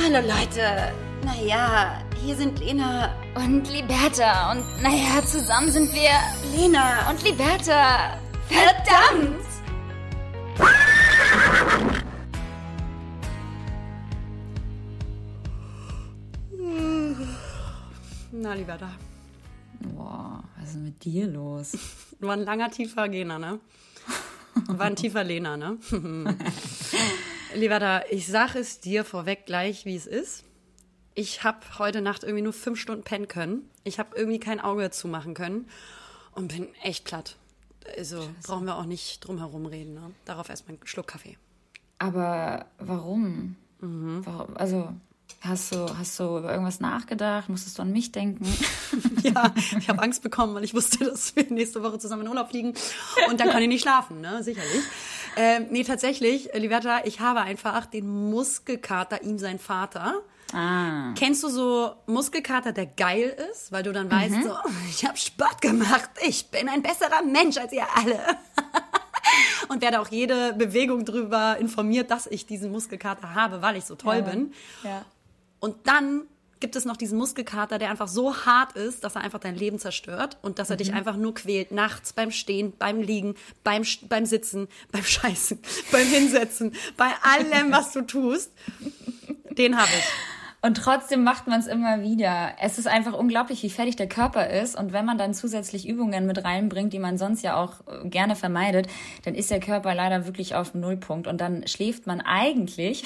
Hallo Leute. Naja, hier sind Lena Und Liberta. Und naja, zusammen sind wir Lena und Liberta. Verdammt! Na, lieber da. Boah, was ist denn mit dir los? War ein langer, tiefer Gena, ne? War ein tiefer Lena, ne? lieber da, ich sag es dir vorweg gleich, wie es ist. Ich habe heute Nacht irgendwie nur fünf Stunden pennen können. Ich habe irgendwie kein Auge zumachen können und bin echt platt. Also brauchen wir auch nicht drum herum reden. Ne? Darauf erstmal einen Schluck Kaffee. Aber warum? warum? Also, hast du, hast du über irgendwas nachgedacht? Musstest du an mich denken? Ja, ich habe Angst bekommen, weil ich wusste, dass wir nächste Woche zusammen in Urlaub fliegen. Und dann kann ich nicht schlafen, ne? Sicherlich. Ähm, nee, tatsächlich, äh, Liberta, ich habe einfach den Muskelkater, ihm sein Vater. ah. Kennst du so Muskelkater, der geil ist? Weil du dann weißt, so, oh, ich habe Sport gemacht, ich bin ein besserer Mensch als ihr alle. Und werde auch jede Bewegung drüber informiert, dass ich diesen Muskelkater habe, weil ich so toll bin. Ja. Und dann gibt es noch diesen Muskelkater, der einfach so hart ist, dass er einfach dein Leben zerstört und dass er dich einfach nur quält. Nachts beim Stehen, beim Liegen, beim, beim Sitzen, beim Scheißen, beim Hinsetzen, bei allem, was du tust. Den habe ich. Und trotzdem macht man es immer wieder. Es ist einfach unglaublich, wie fertig der Körper ist. Und wenn man dann zusätzlich Übungen mit reinbringt, die man sonst ja auch äh, gerne vermeidet, dann ist der Körper leider wirklich auf Nullpunkt. Und dann schläft man eigentlich,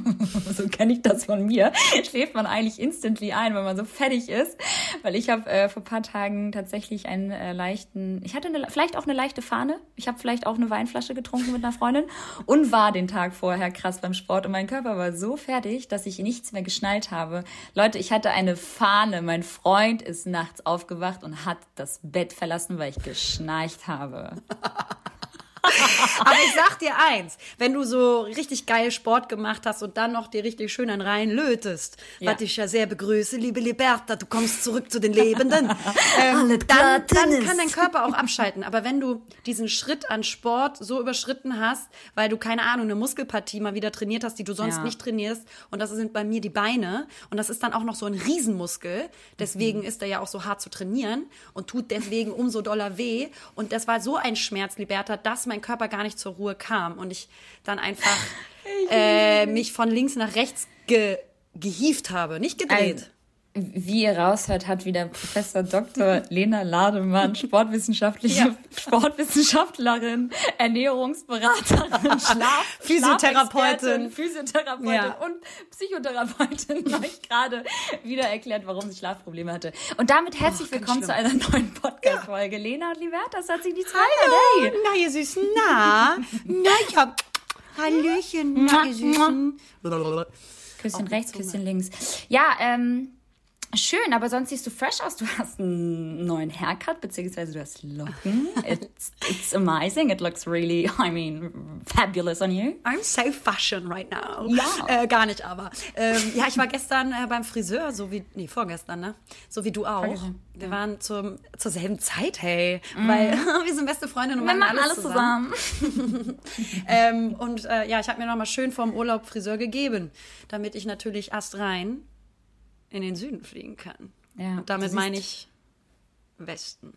so kenne ich das von mir, schläft man eigentlich instantly ein, wenn man so fertig ist. Weil ich habe äh, vor paar Tagen tatsächlich einen äh, leichten, ich hatte eine, vielleicht auch eine leichte Fahne. Ich habe vielleicht auch eine Weinflasche getrunken mit einer Freundin und war den Tag vorher krass beim Sport. Und mein Körper war so fertig, dass ich nichts mehr geschnallt habe. Leute, ich hatte eine Fahne. Mein Freund ist nachts aufgewacht und hat das Bett verlassen, weil ich geschnarcht habe. Aber ich sag dir eins, wenn du so richtig geil Sport gemacht hast und dann noch dir richtig schön einen rein lötest, Ja. was ich ja sehr begrüße, liebe Liberta, du kommst zurück zu den Lebenden, ähm, dann, dann kann dein Körper auch abschalten. Aber wenn du diesen Schritt an Sport so überschritten hast, weil du, keine Ahnung, eine Muskelpartie mal wieder trainiert hast, die du sonst Ja. nicht trainierst, und das sind bei mir die Beine, und das ist dann auch noch so ein Riesenmuskel, deswegen ist er ja auch so hart zu trainieren und tut deswegen umso doller weh. Und das war so ein Schmerz, Liberta, dass mein Körper gar nicht zur Ruhe kam und ich dann einfach äh, mich von links nach rechts ge gehievt habe, nicht gedreht. Wie ihr raushört, hat wieder Professor Dr. Lena Lademann, sportwissenschaftliche Ja. Sportwissenschaftlerin, Ernährungsberaterin, Schlaf, Physiotherapeutin. Physiotherapeutin Ja. und Psychotherapeutin euch gerade wieder erklärt, warum sie Schlafprobleme hatte. Und damit herzlich Oh, willkommen zu schlimm. einer neuen Podcast-Folge. Lena und Liberta, das hat sich die Zeit Hallo, na ihr Süßen, na, na ich hab Hallöchen, na ihr Süßen. Küsschen rechts. Küsschen links. Ja, ähm, schön, aber sonst siehst du fresh aus. Du hast einen neuen Haircut, beziehungsweise du hast Locken. It's, it's amazing. It looks really, I mean, fabulous on you. I'm so fashion right now. Ja. Äh, gar nicht, aber. Ähm, ja, ich war gestern äh, beim Friseur, so wie, nee, vorgestern, ne? So wie du auch. Vorgestern, Wir waren zum, zur selben Zeit, hey. Weil wir sind beste Freundinnen und Wir machen alles, alles zusammen. zusammen. Ähm, und äh, ja, ich habe mir nochmal schön vorm Urlaub Friseur gegeben, damit ich natürlich astrein in den Süden fliegen kann. Ja, und damit meine ich Westen.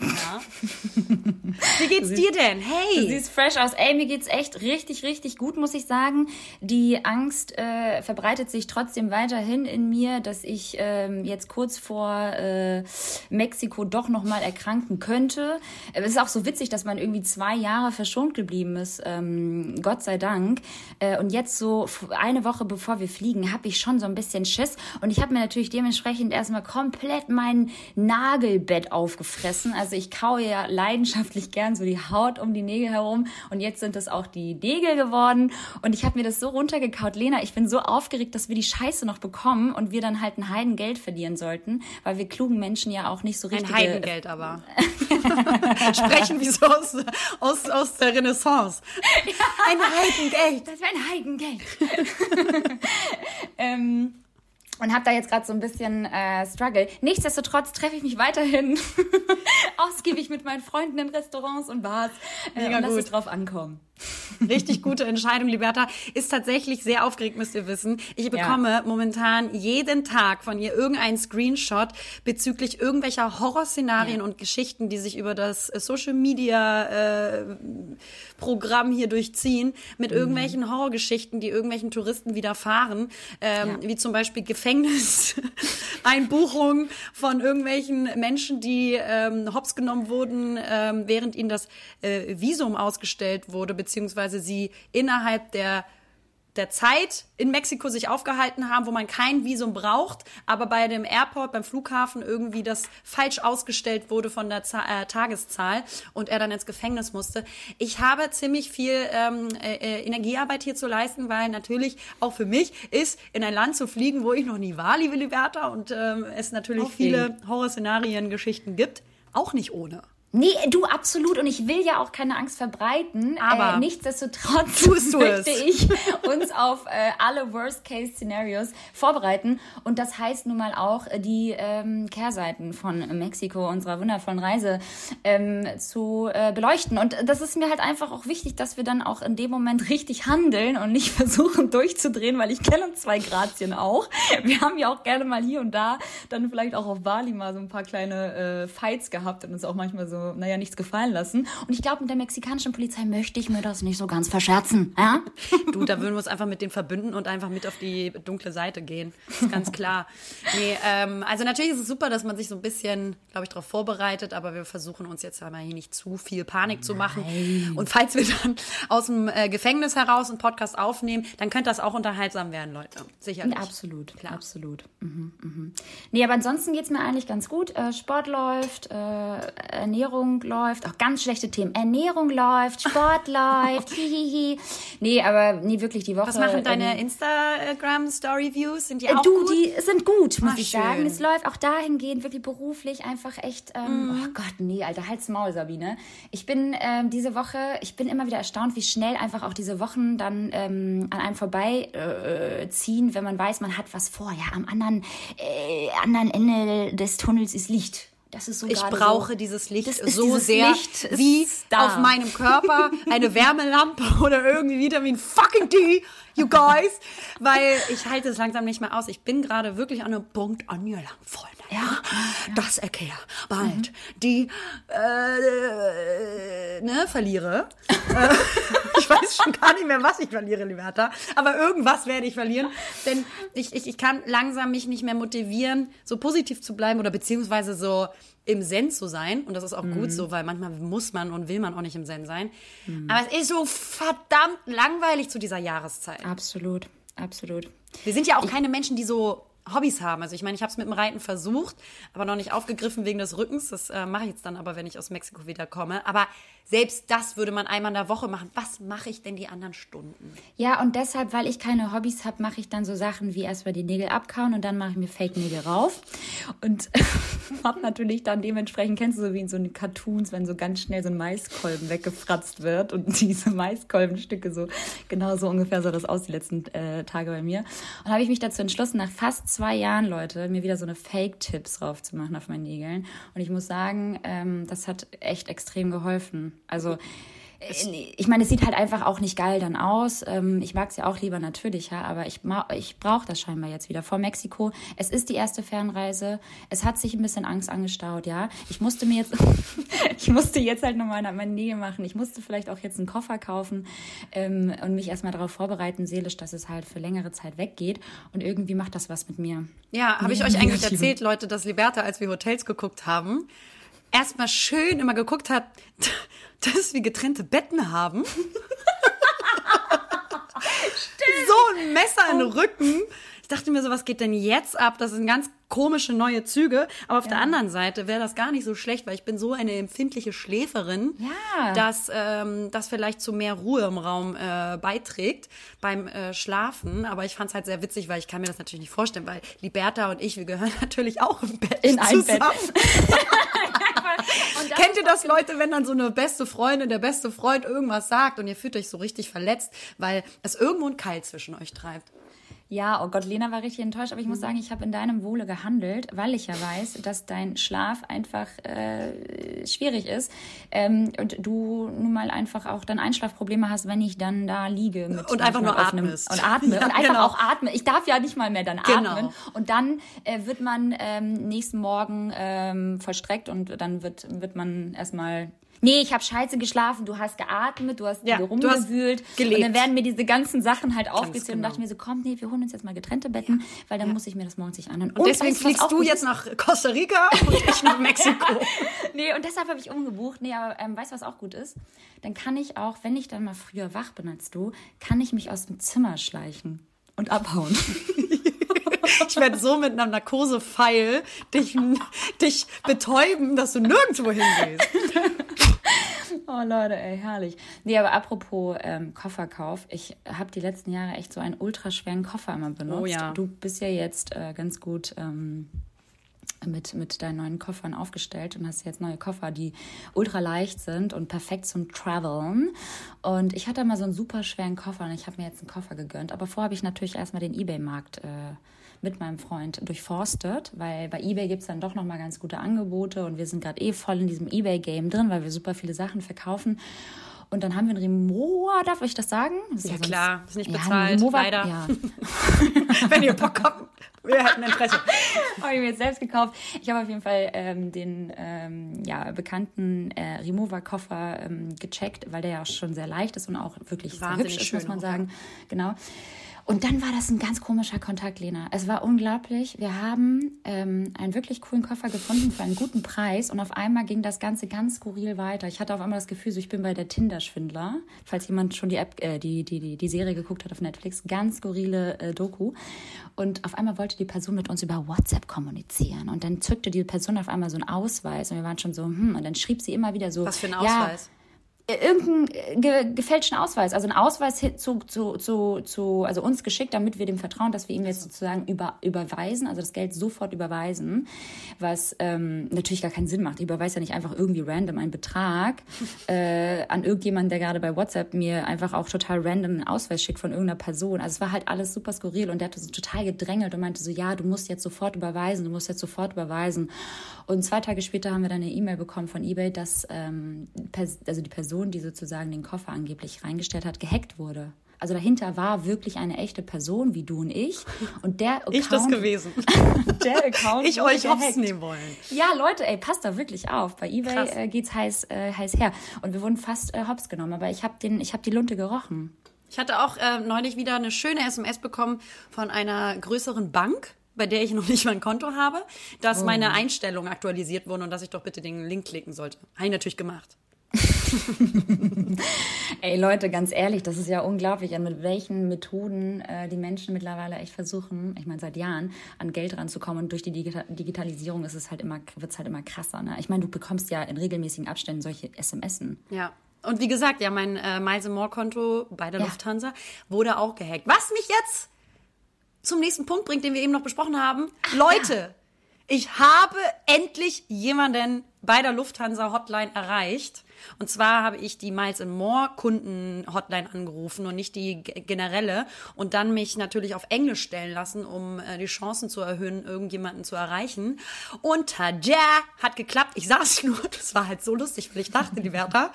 Ja. Wie geht's dir denn? Du Hey! siehst fresh aus. Ey, mir geht's echt richtig, richtig gut, muss ich sagen. Die Angst äh, verbreitet sich trotzdem weiterhin in mir, dass ich ähm, jetzt kurz vor äh, Mexiko doch nochmal erkranken könnte. Äh, Es ist auch so witzig, dass man irgendwie zwei Jahre verschont geblieben ist, ähm, Gott sei Dank. Äh, und jetzt so eine Woche bevor wir fliegen, habe ich schon so ein bisschen Schiss. Und ich habe mir natürlich dementsprechend erstmal komplett mein Nagelbett aufgefressen. Also ich kaue ja leidenschaftlich gern so die Haut um die Nägel herum. Und jetzt sind das auch die Nägel geworden. Und ich habe mir das so runtergekaut. Lena, ich bin so aufgeregt, dass wir die Scheiße noch bekommen und wir dann halt ein Heidengeld verlieren sollten, weil wir klugen Menschen ja auch nicht so richtig. Ein Heidengeld aber. Sprechen wie so aus, aus, aus der Renaissance. Ein Heidengeld. Das wäre ein Heidengeld. ähm, und habe da jetzt gerade so ein bisschen äh, Struggle. Nichtsdestotrotz treffe ich mich weiterhin ausgiebig mit meinen Freunden in Restaurants und Bars äh, Mega und lass es drauf ankommen. Richtig gute Entscheidung, Liberta. Ist tatsächlich sehr aufgeregt, müsst ihr wissen. Ich bekomme ja. momentan jeden Tag von ihr irgendeinen Screenshot bezüglich irgendwelcher Horrorszenarien ja. und Geschichten, die sich über das äh, Social Media äh, Programm hier durchziehen, mit mhm. irgendwelchen Horrorgeschichten, die irgendwelchen Touristen widerfahren, ähm, ja. wie zum Beispiel Gefängniseinbuchungen von irgendwelchen Menschen, die ähm, hops genommen wurden, ähm, während ihnen das äh, Visum ausgestellt wurde beziehungsweise sie innerhalb der der Zeit in Mexiko sich aufgehalten haben, wo man kein Visum braucht, aber bei dem Airport, beim Flughafen irgendwie das falsch ausgestellt wurde von der Z äh, Tageszahl und er dann ins Gefängnis musste. Ich habe ziemlich viel ähm, äh, äh, Energiearbeit hier zu leisten, weil natürlich auch für mich ist, in ein Land zu fliegen, wo ich noch nie war, liebe Liberta, und ähm, es natürlich okay. viele Horrorszenarien, Geschichten gibt, auch nicht ohne. Nee, du absolut. Und ich will ja auch keine Angst verbreiten. Aber äh, nichtsdestotrotz möchte ich uns auf äh, alle Worst-Case-Szenarios vorbereiten. Und das heißt nun mal auch, äh, die ähm, Kehrseiten von Mexiko, unserer wundervollen Reise, ähm, zu äh, beleuchten. Und das ist mir halt einfach auch wichtig, dass wir dann auch in dem Moment richtig handeln und nicht versuchen durchzudrehen, weil ich kenne zwei Grazien auch. Wir haben ja auch gerne mal hier und da dann vielleicht auch auf Bali mal so ein paar kleine äh, Fights gehabt und uns auch manchmal so naja, nichts gefallen lassen. Und ich glaube, mit der mexikanischen Polizei möchte ich mir das nicht so ganz verscherzen. Ja? Du, da würden wir uns einfach mit denen verbünden und einfach mit auf die dunkle Seite gehen. Das ist ganz klar. Nee, ähm, also natürlich ist es super, dass man sich so ein bisschen, glaube ich, darauf vorbereitet, aber wir versuchen uns jetzt einmal hier nicht zu viel Panik Nein. zu machen. Und falls wir dann aus dem äh, Gefängnis heraus einen Podcast aufnehmen, dann könnte das auch unterhaltsam werden, Leute. Sicherlich. Absolut, klar. Absolut. Mhm, mhm. Nee, aber ansonsten geht es mir eigentlich ganz gut. Äh, Sport läuft, äh, Ernährung Ernährung läuft, auch ganz schlechte Themen. Ernährung läuft, Sport läuft, hihihi. Nee, aber nie wirklich die Woche. Was machen deine ähm, Instagram-Story-Views? Sind die äh, auch du, gut? die sind gut, muss Ach, ich schön. sagen. Es läuft auch dahingehend wirklich beruflich einfach echt, ähm, mm. oh Gott, nee, Alter, halt's Maul, Sabine. Ich bin ähm, diese Woche, ich bin immer wieder erstaunt, wie schnell einfach auch diese Wochen dann ähm, an einem vorbeiziehen, äh, wenn man weiß, man hat was vor. Ja, am anderen, äh, anderen Ende des Tunnels ist Licht. Das ist so ich brauche so, dieses Licht so sehr Licht wie da. auf meinem Körper eine Wärmelampe oder irgendwie Vitamin fucking D, you guys, weil ich halte es langsam nicht mehr aus. Ich bin gerade wirklich an einem Punkt angelangt, Freunde. Ja, ja. das erkläre bald mhm. die äh, ne verliere. Äh, ich weiß schon gar nicht mehr, was ich verliere, Liberta, aber irgendwas werde ich verlieren, denn ich, ich, ich kann langsam mich nicht mehr motivieren, so positiv zu bleiben oder beziehungsweise so im Zen zu sein. Und das ist auch mhm. gut so, weil manchmal muss man und will man auch nicht im Zen sein. Mhm. Aber es ist so verdammt langweilig zu dieser Jahreszeit. Absolut, absolut. Wir sind ja auch keine Menschen, die so Hobbys haben. Also ich meine, ich habe es mit dem Reiten versucht, aber noch nicht aufgegriffen wegen des Rückens. Das äh, mache ich jetzt dann aber, wenn ich aus Mexiko wiederkomme. Aber selbst das würde man einmal in der Woche machen. Was mache ich denn die anderen Stunden? Ja, und deshalb, weil ich keine Hobbys habe, mache ich dann so Sachen wie erstmal die Nägel abkauen und dann mache ich mir Fake-Nägel rauf. Und habe natürlich dann dementsprechend, kennst du so wie in so den Cartoons, wenn so ganz schnell so ein Maiskolben weggefratzt wird und diese Maiskolbenstücke so, genau so ungefähr sah das aus die letzten äh, Tage bei mir. Und habe ich mich dazu entschlossen, nach fast zwei Jahren, Leute, mir wieder so eine Fake-Tipps drauf zu machen auf meinen Nägeln. Und ich muss sagen, ähm, das hat echt extrem geholfen. Also äh, ich meine, es sieht halt einfach auch nicht geil dann aus. Ähm, ich mag es ja auch lieber natürlicher, aber ich, ich brauche das scheinbar jetzt wieder vor Mexiko. Es ist die erste Fernreise. Es hat sich ein bisschen Angst angestaut, ja. Ich musste mir jetzt, ich musste jetzt halt nochmal meine Nähe machen. Ich musste vielleicht auch jetzt einen Koffer kaufen ähm, und mich erstmal darauf vorbereiten, seelisch, dass es halt für längere Zeit weggeht. Und irgendwie macht das was mit mir. Ja, habe ich euch eigentlich erzählt, Leute, dass Liberta, als wir Hotels geguckt haben, erstmal schön immer geguckt hat, dass wir getrennte Betten haben. so ein Messer in den Rücken. Ich dachte mir so, was geht denn jetzt ab? Das sind ganz komische neue Züge. Aber auf ja. der anderen Seite wäre das gar nicht so schlecht, weil ich bin so eine empfindliche Schläferin, ja. dass ähm, das vielleicht zu mehr Ruhe im Raum äh, beiträgt beim äh, Schlafen. Aber ich fand es halt sehr witzig, weil ich kann mir das natürlich nicht vorstellen, weil Liberta und ich, wir gehören natürlich auch im Bett in ein Bett. Kennt ihr das, Leute, wenn dann so eine beste Freundin, der beste Freund irgendwas sagt und ihr fühlt euch so richtig verletzt, weil es irgendwo ein Keil zwischen euch treibt? Ja, oh Gott, Lena war richtig enttäuscht, aber ich muss sagen, ich habe in deinem Wohle gehandelt, weil ich ja weiß, dass dein Schlaf einfach äh, schwierig ist ähm, und du nun mal einfach auch dann Einschlafprobleme hast, wenn ich dann da liege. Mit Und einfach nur atmest. Und atme. Ja, und einfach genau. auch atme. Ich darf ja nicht mal mehr dann Genau. atmen. Und dann äh, wird man ähm, nächsten Morgen ähm, vollstreckt und dann wird, wird man erstmal. Nee, ich habe scheiße geschlafen, du hast geatmet, du hast Ja, rumgewühlt. Und dann werden mir diese ganzen Sachen halt aufgezählt und genau. dachte mir so, komm, nee, wir holen uns jetzt mal getrennte Betten, weil dann muss ich mir das morgens nicht anhören. Und deswegen weißt was fliegst du jetzt nach Costa Rica und ich nach Mexiko. Nee, und deshalb habe ich umgebucht. Nee, aber ähm, weißt du, was auch gut ist? Dann kann ich auch, wenn ich dann mal früher wach bin als du, kann ich mich aus dem Zimmer schleichen und abhauen. Ich werde so mit einem Narkosepfeil dich, dich betäuben, dass du nirgendwo hingehst. Oh Leute, ey, herrlich. Nee, aber apropos ähm, Kofferkauf, ich habe die letzten Jahre echt so einen ultraschweren Koffer immer benutzt. Oh ja. Du bist ja jetzt äh, ganz gut ähm, mit, mit deinen neuen Koffern aufgestellt und hast jetzt neue Koffer, die ultra leicht sind und perfekt zum Traveln. Und ich hatte mal so einen super schweren Koffer und ich habe mir jetzt einen Koffer gegönnt. Aber vorher habe ich natürlich erstmal den Ebay-Markt äh, mit meinem Freund durchforstet, weil bei eBay gibt's dann doch nochmal ganz gute Angebote und wir sind gerade eh voll in diesem eBay-Game drin, weil wir super viele Sachen verkaufen. Und dann haben wir einen Rimowa, darf ich das sagen? Das Ja, sonst- klar, ist nicht Ja, ein bezahlt, Rimowa- leider. Ja, Wenn ihr Bock habt, wir hätten Interesse. habe ich mir jetzt selbst gekauft. Ich habe auf jeden Fall ähm, den ähm, ja, bekannten äh, Remover-Koffer ähm, gecheckt, weil der ja auch schon sehr leicht ist und auch wirklich sehr hübsch ist, muss man sagen. Genau. Und dann war das ein ganz komischer Kontakt, Lena. Es war unglaublich. Wir haben ähm, einen wirklich coolen Koffer gefunden für einen guten Preis und auf einmal ging das Ganze ganz skurril weiter. Ich hatte auf einmal das Gefühl, so ich bin bei der Tinder-Schwindler. Falls jemand schon die App, äh, die, die, die, die Serie geguckt hat auf Netflix, ganz skurrile äh, Doku. Und auf einmal wollte die Person mit uns über WhatsApp kommunizieren. Und dann zückte die Person auf einmal so einen Ausweis und wir waren schon so, hm, und dann schrieb sie immer wieder so. Was für ein Ja, Ausweis? Irgendeinen äh, ge gefälschten Ausweis, also einen Ausweis zu, zu, zu, zu, also uns geschickt, damit wir dem vertrauen, dass wir ihm jetzt sozusagen über, überweisen, also das Geld sofort überweisen, was ähm, natürlich gar keinen Sinn macht. Ich überweise ja nicht einfach irgendwie random einen Betrag äh, an irgendjemanden, der gerade bei WhatsApp mir einfach auch total random einen Ausweis schickt von irgendeiner Person. Also es war halt alles super skurril und der hat so total gedrängelt und meinte so, ja, du musst jetzt sofort überweisen, du musst jetzt sofort überweisen. Und zwei Tage später haben wir dann eine E-Mail bekommen von eBay, dass ähm, also die Person, die sozusagen den Koffer angeblich reingestellt hat, gehackt wurde. Also dahinter war wirklich eine echte Person wie du und ich. Und der Account, Ich das gewesen. Der Account Ich euch hops nehmen wollen. Ja, Leute, ey, passt da wirklich auf. Bei eBay Krass. äh, geht's heiß, äh, heiß her. Und wir wurden fast äh, hops genommen, aber ich habe den, ich habe die Lunte gerochen. Ich hatte auch äh, neulich wieder eine schöne SMS bekommen von einer größeren Bank, bei der ich noch nicht mein Konto habe, dass meine Einstellungen aktualisiert wurden und dass ich doch bitte den Link klicken sollte. Habe ich natürlich gemacht. Ey Leute, ganz ehrlich, das ist ja unglaublich, an mit welchen Methoden äh, die Menschen mittlerweile echt versuchen, ich meine seit Jahren, an Geld ranzukommen und durch die Digita Digitalisierung ist es halt immer, wird's halt immer krasser. Ne? Ich meine, du bekommst ja in regelmäßigen Abständen solche SMSen. Ja. Und wie gesagt, ja, mein äh, Miles More Konto bei der Ja. Lufthansa wurde auch gehackt. Was mich jetzt zum nächsten Punkt bringt, den wir eben noch besprochen haben. Leute, ich habe endlich jemanden bei der Lufthansa Hotline erreicht. Und zwar habe ich die Miles More Kunden Hotline angerufen und nicht die generelle und dann mich natürlich auf Englisch stellen lassen, um äh, die Chancen zu erhöhen, irgendjemanden zu erreichen. Und tada, hat geklappt. Ich saß nur, das war halt so lustig, weil ich dachte, die Wärter,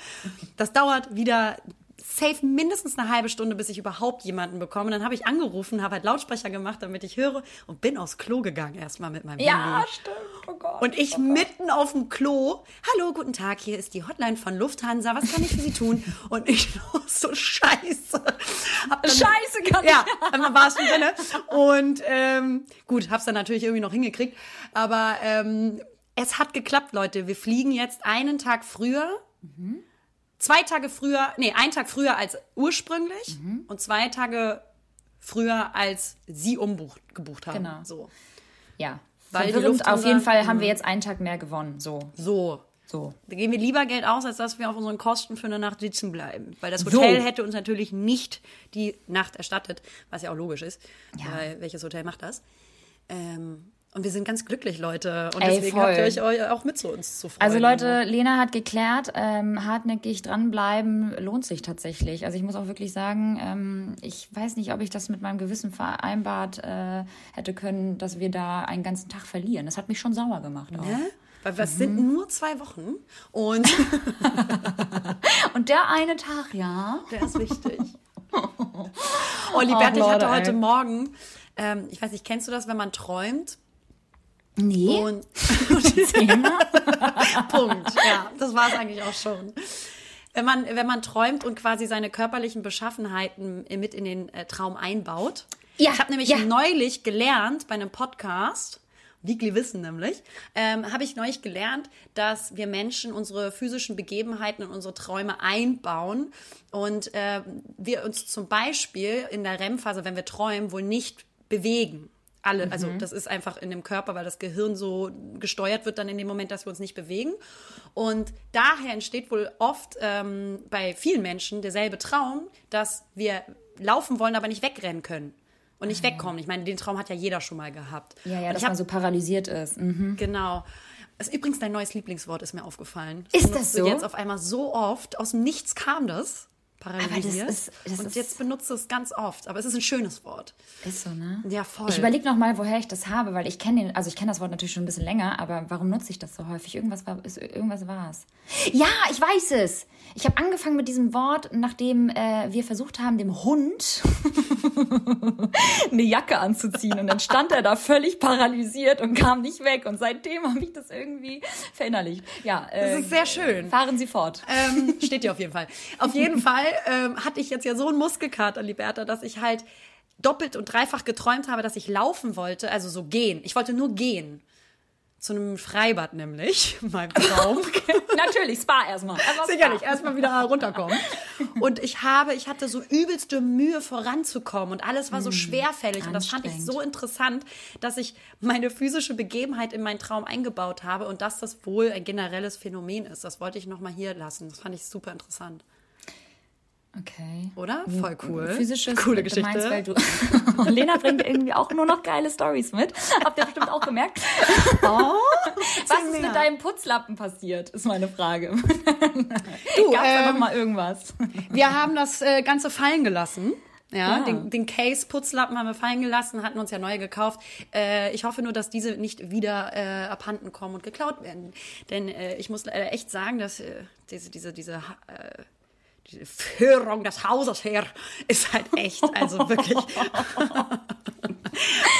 das dauert wieder safe mindestens eine halbe Stunde, bis ich überhaupt jemanden bekomme. Dann habe ich angerufen, habe halt Lautsprecher gemacht, damit ich höre und bin aufs Klo gegangen erstmal mit meinem Handy. stimmt. Oh Gott. Und ich mitten auf dem Klo, hallo, guten Tag, hier ist die Hotline von Lufthansa, was kann ich für Sie tun? Und ich so scheiße. Hab dann, Scheiße, kann Ja, dann war es schon drinne. Und ähm, gut, hab's dann natürlich irgendwie noch hingekriegt. Aber ähm, es hat geklappt, Leute. Wir fliegen jetzt einen Tag früher. Zwei Tage früher, nee, einen Tag früher als ursprünglich und zwei Tage früher als sie umbucht, gebucht haben. Genau. So. Ja. Weil Verwirrend, auf jeden Fall haben wir jetzt einen Tag mehr gewonnen. So, So. so. Da geben wir lieber Geld aus, als dass wir auf unseren Kosten für eine Nacht sitzen bleiben. Weil das Hotel So. hätte uns natürlich nicht die Nacht erstattet, was ja auch logisch ist. Ja. Weil welches Hotel macht das? Ähm, Und wir sind ganz glücklich, Leute. Und Ey, deswegen voll. habt ihr euch eu- auch mit zu uns zu freuen. Also Leute, Lena hat geklärt, ähm, hartnäckig dranbleiben lohnt sich tatsächlich. Also ich muss auch wirklich sagen, ähm, ich weiß nicht, ob ich das mit meinem Gewissen vereinbart äh, hätte können, dass wir da einen ganzen Tag verlieren. Das hat mich schon sauer gemacht. Auch. Hä? Weil das sind Mhm. nur zwei Wochen. Und Und der eine Tag, ja. der ist wichtig. Oh, Liberta, ich hatte heute. Morgen, ähm, ich weiß nicht, kennst du das, wenn man träumt? Nee. Und? Punkt. Ja, das war es eigentlich auch schon. Wenn man, wenn man träumt und quasi seine körperlichen Beschaffenheiten mit in den äh, Traum einbaut. Ja, Ich habe nämlich ja. neulich gelernt bei einem Podcast, Weekly Wissen nämlich, ähm, habe ich neulich gelernt, dass wir Menschen unsere physischen Begebenheiten in unsere Träume einbauen und äh, wir uns zum Beispiel in der REM-Phase, wenn wir träumen, wohl nicht bewegen. Alle, also das ist einfach in dem Körper, weil das Gehirn so gesteuert wird dann in dem Moment, dass wir uns nicht bewegen. Und daher entsteht wohl oft ähm, bei vielen Menschen derselbe Traum, dass wir laufen wollen, aber nicht wegrennen können und nicht wegkommen. Ich meine, den Traum hat ja jeder schon mal gehabt. Ja, ja, dass hab, man so paralysiert ist. Mhm. Genau. Das ist übrigens dein neues Lieblingswort, ist mir aufgefallen. Ist das so? Jetzt auf einmal so oft, aus dem Nichts kam das. Paralysiert. ist- das und ist- jetzt benutzt du es ganz oft. Aber es ist ein schönes Wort. Ist so, ne? Ja, voll. Ich überlege noch mal, woher ich das habe, weil ich kenne den, also ich kenne das Wort natürlich schon ein bisschen länger, aber warum nutze ich das so häufig? Irgendwas war, ist, irgendwas war es. Ja, ich weiß es. Ich habe angefangen mit diesem Wort, nachdem äh, wir versucht haben, dem Hund eine Jacke anzuziehen und dann stand er da völlig paralysiert und kam nicht weg und seitdem habe ich das irgendwie verinnerlicht. Ja, äh, Das ist sehr schön. fahren Sie fort. Ähm, steht dir auf jeden Fall. Auf jeden Fall ähm, hatte ich jetzt ja so einen Muskelkater, Liberta, dass ich halt doppelt und dreifach geträumt habe, dass ich laufen wollte, also so gehen. Ich wollte nur gehen. Zu einem Freibad nämlich, in meinem Traum. Natürlich, Spa erstmal. Erstmal. Sicherlich, erstmal wieder runterkommen. Und ich habe, ich hatte so übelste Mühe voranzukommen und alles war so schwerfällig. Und das fand ich so interessant, dass ich meine physische Begebenheit in meinen Traum eingebaut habe und dass das wohl ein generelles Phänomen ist. Das wollte ich nochmal hier lassen. Das fand ich super interessant. Okay. Oder? Voll cool. Physisches Coole Geschichte. Meinst, weil du Lena bringt irgendwie auch nur noch geile Stories mit. Habt ihr bestimmt auch gemerkt. Oh, Was ist mit deinem Putzlappen passiert, ist meine Frage. Du, Gab's da ähm, noch mal irgendwas? Wir haben das äh, Ganze fallen gelassen. Ja, Ja. Den, den Case Putzlappen haben wir fallen gelassen, hatten uns ja neue gekauft. Äh, ich hoffe nur, dass diese nicht wieder äh, abhanden kommen und geklaut werden. Denn äh, ich muss leider echt sagen, dass äh, diese, diese, diese, diese Führung des Hauses her ist halt echt, also wirklich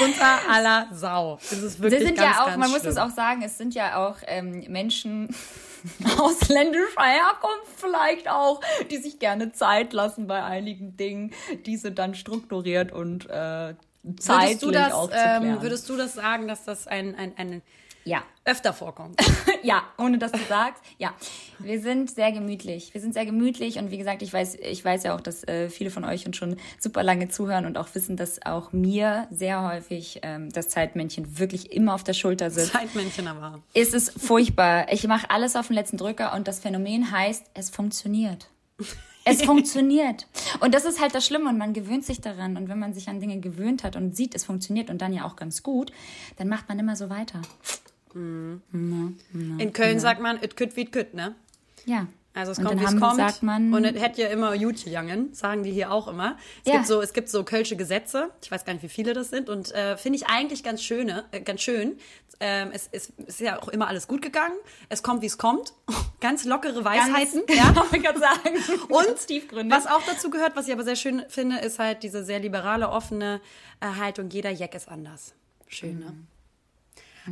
unter aller Sau. Es ist wirklich Sie sind ganz, ja auch, man muss schlimm. es auch sagen, es sind ja auch ähm, Menschen ausländischer Herkunft vielleicht auch, die sich gerne Zeit lassen bei einigen Dingen, diese dann strukturiert und äh, zeitlich Würdest du, das, auch zu klären. ähm, würdest du das sagen, dass das ein, ein, ein ja. öfter vorkommt? Ja, ohne dass du sagst. Ja, wir sind sehr gemütlich. Wir sind sehr gemütlich und wie gesagt, ich weiß, ich weiß ja auch, dass äh, viele von euch uns schon super lange zuhören und auch wissen, dass auch mir sehr häufig ähm, das Zeitmännchen wirklich immer auf der Schulter sitzt. Zeitmännchen aber. Es ist furchtbar. Ich mache alles auf den letzten Drücker und das Phänomen heißt, es funktioniert. Es funktioniert. Und das ist halt das Schlimme und man gewöhnt sich daran. Und wenn man sich an Dinge gewöhnt hat und sieht, es funktioniert und dann ja auch ganz gut, dann macht man immer so weiter. In Köln sagt man, it could wie it could, ne? Ja. Also es Und kommt, wie es Hamburg kommt. sagt man- und es hätte ja immer gut gegangen, sagen die hier auch immer. Es, Ja. gibt so, es gibt so kölsche Gesetze, ich weiß gar nicht, wie viele das sind. Und äh, finde ich eigentlich ganz, schöne, äh, ganz schön. Ähm, es, es ist ja auch immer alles gut gegangen. Es kommt, wie es kommt. Ganz lockere Weisheiten. Ganz, ja. ich gerade sagen. Und Ganz tiefgründig. was auch dazu gehört, was ich aber sehr schön finde, ist halt diese sehr liberale, offene äh, Haltung. Jeder Jack ist anders. Schön, ne?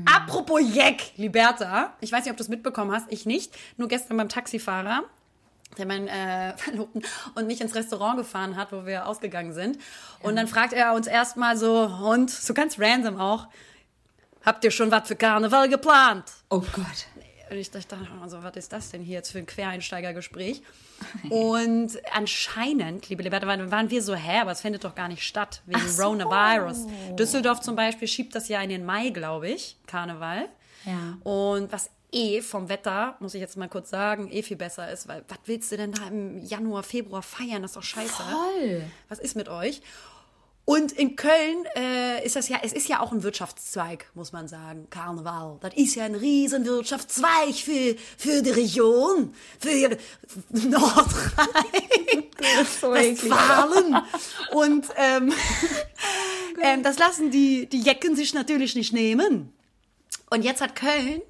Apropos Jack, Liberta. Ich weiß nicht, ob du es mitbekommen hast. Ich nicht. Nur gestern beim Taxifahrer, der meinen äh, Verlobten und mich ins Restaurant gefahren hat, wo wir ausgegangen sind. Und dann fragt er uns erstmal so, und so ganz random auch, habt ihr schon was für Karneval geplant? oh Gott. Und ich dachte, also, was ist das denn hier jetzt für ein Quereinsteigergespräch? Und anscheinend, liebe Liberta, waren wir so, hä, aber es findet doch gar nicht statt, wegen so. Coronavirus. Düsseldorf zum Beispiel schiebt das ja in den Mai, glaube ich, Karneval. Ja. Und was eh vom Wetter, muss ich jetzt mal kurz sagen, eh viel besser ist, weil was willst du denn da im Januar, Februar feiern? Das ist doch scheiße. Voll. Was ist mit euch? Und in Köln äh, ist das ja, es ist ja auch ein Wirtschaftszweig, muss man sagen, Karneval. Das ist ja ein riesen Wirtschaftszweig für, für die Region, für Nordrhein, so eklig. Westfalen. Und ähm, ähm, das lassen die, die Jecken sich natürlich nicht nehmen. Und jetzt hat Köln,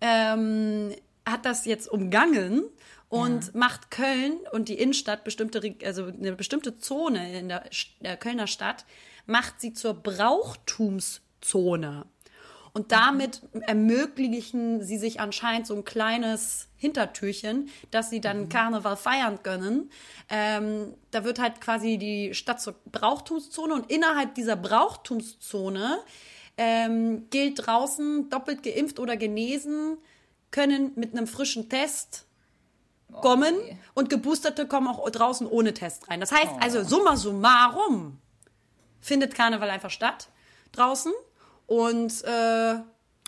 ähm, hat das jetzt umgangen und macht Köln und die Innenstadt bestimmte, also eine bestimmte Zone in der, der Kölner Stadt, macht sie zur Brauchtumszone. Und damit ermöglichen sie sich anscheinend so ein kleines Hintertürchen, dass sie dann Karneval feiern können. Ähm, da wird halt quasi die Stadt zur Brauchtumszone und innerhalb dieser Brauchtumszone ähm, gilt draußen doppelt geimpft oder genesen, können mit einem frischen Test kommen Okay. und Geboosterte kommen auch draußen ohne Test rein. Das heißt also, summa summarum findet Karneval einfach statt draußen und äh,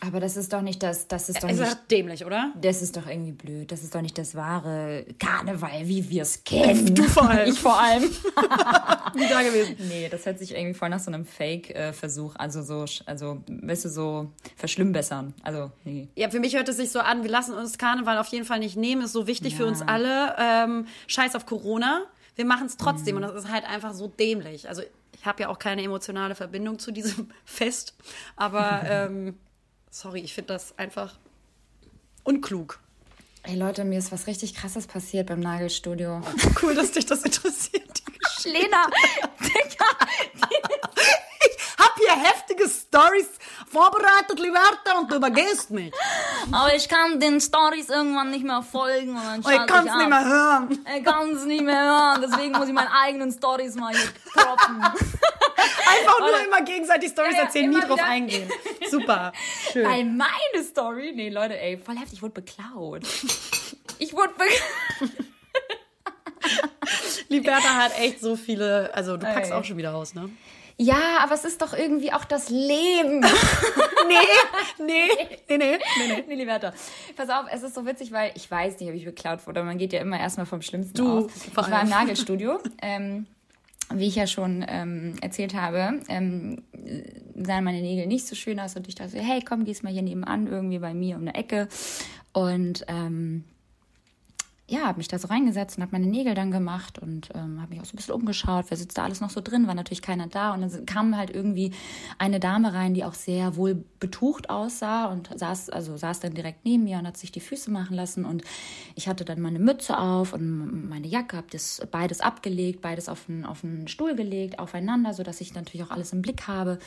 Aber das ist doch nicht das, das ist doch ist nicht, dämlich, oder? das ist doch irgendwie blöd. Das ist doch nicht das wahre Karneval, wie wir es kennen. Du vor allem. Ich vor allem. Nie da gewesen. Nee, das hört sich irgendwie voll nach so einem Fake-Versuch, also so, also, weißt du, so verschlimmbessern. Also, nee. Ja, für mich hört es sich so an, wir lassen uns Karneval auf jeden Fall nicht nehmen, ist so wichtig für Ja. uns alle. Ähm, Scheiß auf Corona. Wir machen es trotzdem Mhm. und das ist halt einfach so dämlich. Also ich habe ja auch keine emotionale Verbindung zu diesem Fest, aber ähm, sorry, ich finde das einfach unklug. Ey Leute, mir ist was richtig krasses passiert beim Nagelstudio. Cool, dass dich das interessiert. Lena, Digga, Hab hier heftige Stories vorbereitet, Liberta, und du übergehst mich. aber ich kann den Stories irgendwann nicht mehr folgen und dann Oh, ich kann's ab. nicht mehr hören. Ich kann es nicht mehr hören, deswegen muss ich meine eigenen Stories mal hier droppen. Einfach nur Oder- immer gegenseitig Stories Ja, erzählen, nie drauf wieder. eingehen. Super. Schön. Weil meine Story, nee Leute, ey, voll heftig, ich wurde beklaut. Ich wurde beklaut. Liberta hat echt so viele, also du packst Ey. auch schon wieder aus, ne? Ja, aber es ist doch irgendwie auch das Leben. Nee, nee, nee, nee, nee, nee. nee, Liberta. Pass auf, es ist so witzig, weil ich weiß nicht, ob ich beklaut wurde. Man geht ja immer erstmal vom Schlimmsten Du, aus. Ich war im Nagelstudio. ähm, wie ich ja schon ähm, erzählt habe, ähm, sahen meine Nägel nicht so schön aus und ich dachte, hey, komm, gehst mal hier nebenan, irgendwie bei mir um eine Ecke. Und ähm, ja, habe mich da so reingesetzt und habe meine Nägel dann gemacht und ähm, habe mich auch so ein bisschen umgeschaut, wer sitzt da alles noch so drin, war natürlich keiner da. Und dann kam halt irgendwie eine Dame rein, die auch sehr wohl betucht aussah und saß, also saß dann direkt neben mir und hat sich die Füße machen lassen. Und ich hatte dann meine Mütze auf und meine Jacke, habe das beides abgelegt, beides auf einen, auf einen Stuhl gelegt, aufeinander, sodass ich natürlich auch alles im Blick habe.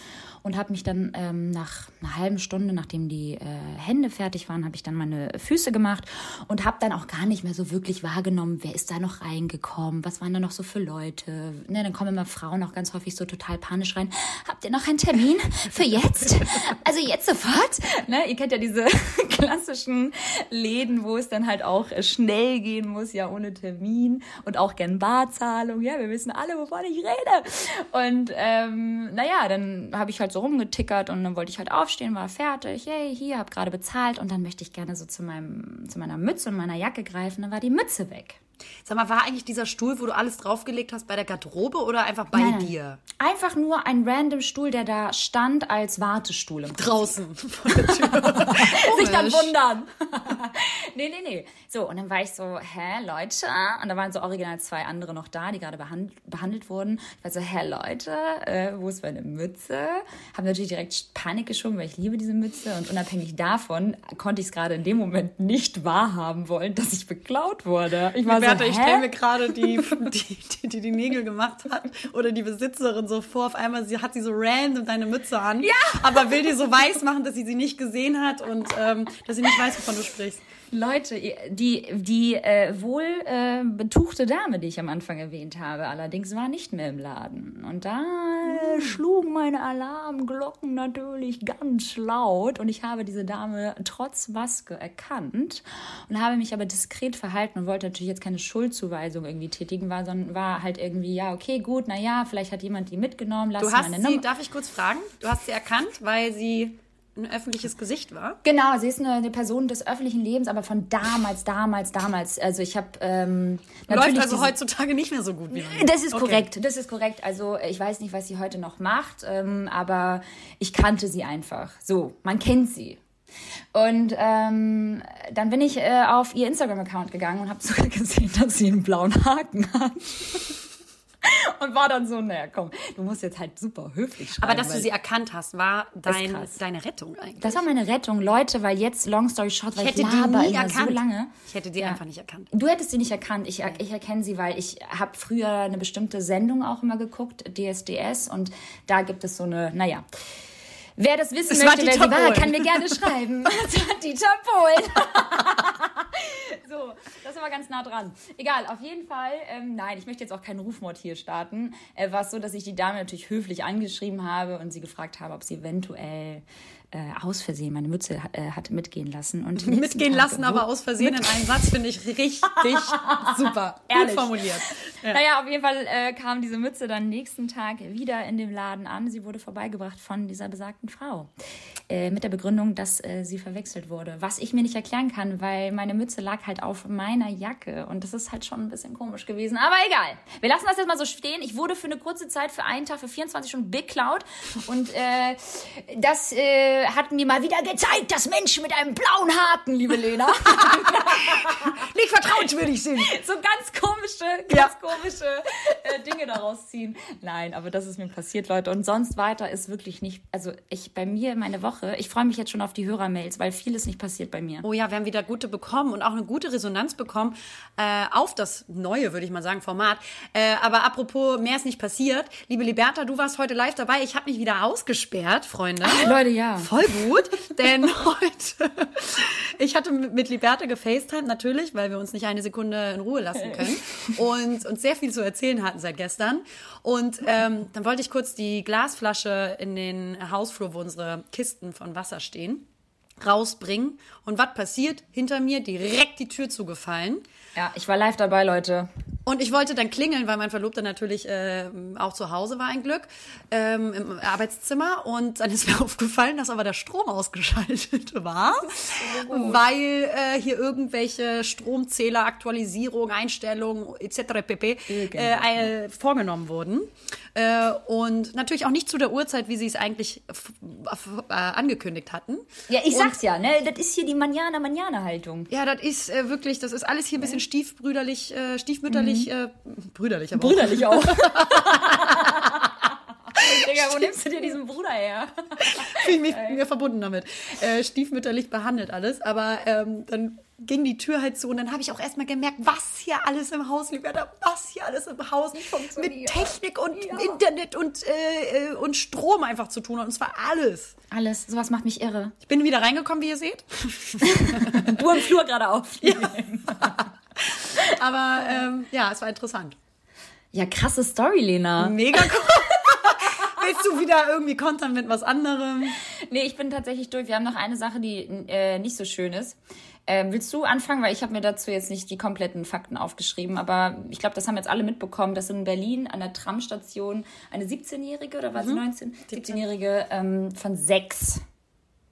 Und habe mich dann ähm, nach einer halben Stunde, nachdem die äh, Hände fertig waren, habe ich dann meine Füße gemacht und habe dann auch gar nicht mehr so wirklich wahrgenommen, wer ist da noch reingekommen, was waren da noch so für Leute. Ne, dann kommen immer Frauen auch ganz häufig so total panisch rein. Habt ihr noch einen Termin für jetzt? Also jetzt sofort? Ne, ihr kennt ja diese klassischen Läden, wo es dann halt auch äh, schnell gehen muss, ja ohne Termin und auch gern Barzahlung. Ja, wir wissen alle, wovon ich rede. Und ähm, naja, dann habe ich halt so rumgetickert und dann wollte ich halt aufstehen, war fertig, hey, hier, habe gerade bezahlt und dann möchte ich gerne so zu meinem zu meiner Mütze und meiner Jacke greifen, dann war die Mütze weg. Sag mal, war eigentlich dieser Stuhl, wo du alles draufgelegt hast, bei der Garderobe oder einfach bei Nein, nein. dir? Einfach nur ein random Stuhl, der da stand als Wartestuhl im Prinzip. Draußen vor der Tür. sich dann wundern. nee, nee, nee. So, und dann war ich so, hä, Leute? Und da waren so original zwei andere noch da, die gerade behand behandelt wurden. Ich war so, hä, Leute, äh, wo ist meine Mütze? Haben natürlich direkt Panik geschoben, weil ich liebe diese Mütze. Und unabhängig davon konnte ich es gerade in dem Moment nicht wahrhaben wollen, dass ich beklaut wurde. Ich war Bertha, so, ich stelle mir gerade die, die, die, die die Nägel gemacht hat oder die Besitzerin so vor. Auf einmal sie, hat sie so random deine Mütze an, ja. aber will dir so weiß machen, dass sie sie nicht gesehen hat und ähm, dass sie nicht weiß, wovon du sprichst. Leute, die, die äh, wohl äh, betuchte Dame, die ich am Anfang erwähnt habe, allerdings war nicht mehr im Laden. Und da äh, schlugen meine Alarmglocken natürlich ganz laut und ich habe diese Dame trotz Maske erkannt und habe mich aber diskret verhalten und wollte natürlich jetzt keine Schuldzuweisung irgendwie tätigen, war, sondern war halt irgendwie, ja, okay, gut, na ja, vielleicht hat jemand die mitgenommen, lass Du hast meine sie, Nummer. darf ich kurz fragen? Du hast sie erkannt, weil sie ein öffentliches Gesicht war. Genau, sie ist eine, eine Person des öffentlichen Lebens, aber von damals, damals, damals. Also ich habe ähm, Läuft also heutzutage nicht mehr so gut wie Das ist okay. korrekt, das ist korrekt. Also ich weiß nicht, was sie heute noch macht, ähm, aber ich kannte sie einfach. So, man kennt sie. Und ähm, dann bin ich äh, auf ihr Instagram-Account gegangen und habe sogar gesehen, dass sie einen blauen Haken hat. und war dann so, naja, komm, du musst jetzt halt super höflich schreiben. Aber dass du sie erkannt hast, war dein, deine Rettung eigentlich. Das war meine Rettung, Leute, weil jetzt, long story short, weil ich, hätte ich die nie erkannt. so lange. Ich hätte die ja. einfach nicht erkannt. Du hättest sie nicht erkannt. Ich, ich erkenne sie, weil ich habe früher eine bestimmte Sendung auch immer geguckt, DSDS, und da gibt es so eine, naja, Wer das wissen es möchte, wer sie war, kann mir gerne schreiben. Das war Dieter Polen. ganz nah dran. Egal, auf jeden Fall, ähm, nein, ich möchte jetzt auch keinen Rufmord hier starten. Äh, war es so, dass ich die Dame natürlich höflich angeschrieben habe und sie gefragt habe, ob sie eventuell äh, aus Versehen meine Mütze äh, hat mitgehen lassen. Und mitgehen Tag lassen, aber aus Versehen in einem Satz finde ich richtig super. Ehrlich. Gut formuliert. Ja. Naja, auf jeden Fall äh, kam diese Mütze dann nächsten Tag wieder in dem Laden an. Sie wurde vorbeigebracht von dieser besagten Frau. Äh, mit der Begründung, dass äh, sie verwechselt wurde. Was ich mir nicht erklären kann, weil meine Mütze lag halt auf meiner Jacke. Und das ist halt schon ein bisschen komisch gewesen. Aber egal. Wir lassen das jetzt mal so stehen. Ich wurde für eine kurze Zeit, für einen Tag, für 24 Stunden beklaut. Und äh, das äh, hat mir mal wieder gezeigt, dass Menschen mit einem blauen Haken, liebe Lena, nicht vertrauenswürdig sind. So ganz komische, ganz ja. komische äh, Dinge daraus ziehen. Nein, aber das ist mir passiert, Leute. Und sonst weiter ist wirklich nicht, also ich bei mir meine Woche, ich freue mich jetzt schon auf die Hörermails, weil vieles nicht passiert bei mir. Oh ja, wir haben wieder gute bekommen und auch eine gute Resonanz bekommen äh, auf das neue, würde ich mal sagen, Format. Äh, aber apropos, mehr ist nicht passiert. Liebe Liberta, du warst heute live dabei. Ich habe mich wieder ausgesperrt, Freunde. Ach, Leute, ja voll gut, denn heute, ich hatte mit Liberta gefacetime natürlich, weil wir uns nicht eine Sekunde in Ruhe lassen können und uns sehr viel zu erzählen hatten seit gestern. Und ähm, dann wollte ich kurz die Glasflasche in den Hausflur, wo unsere Kisten von Wasser stehen, rausbringen. Und was passiert? Hinter mir direkt die Tür zugefallen. Ja, ich war live dabei, Leute. Und ich wollte dann klingeln, weil mein Verlobter natürlich äh, auch zu Hause war, ein Glück, ähm, im Arbeitszimmer. Und dann ist mir aufgefallen, dass aber der Strom ausgeschaltet war, so weil äh, hier irgendwelche Stromzähler, Aktualisierung, Einstellungen etc. pp. Äh, äh, vorgenommen wurden. Äh, und natürlich auch nicht zu der Uhrzeit, wie sie es eigentlich äh, angekündigt hatten. Ja, ich sag's ja, ne? Das ist hier die Manjana-Manjana-Haltung. Ja, das ist äh, wirklich, das ist alles hier ein bisschen stiefbrüderlich, äh, stiefmütterlich, mhm. äh, brüderlich, aber Brüderlich auch. Digga, wo nimmst du dir diesen Bruder her? Fühle mich mir verbunden damit. Äh, stiefmütterlich behandelt alles, aber ähm, dann ging die Tür halt zu und dann habe ich auch erstmal gemerkt, was hier alles im Haus, Liberta, was hier alles im Haus mit Technik und ja. Internet und, äh, äh, und Strom einfach zu tun hat. Und zwar alles. Alles. Sowas macht mich irre. Ich bin wieder reingekommen, wie ihr seht. du im Flur gerade auf. Ja. Aber ähm, ja, es war interessant. Ja, krasse Story, Lena. Mega cool. Willst du wieder irgendwie kontern mit was anderem? Nee, ich bin tatsächlich durch. Wir haben noch eine Sache, die äh, nicht so schön ist. Ähm, willst du anfangen? Weil ich habe mir dazu jetzt nicht die kompletten Fakten aufgeschrieben, aber ich glaube, das haben jetzt alle mitbekommen, dass in Berlin an der Tramstation eine 17-Jährige oder war sie mhm. 19? 17-Jährige ähm, von sechs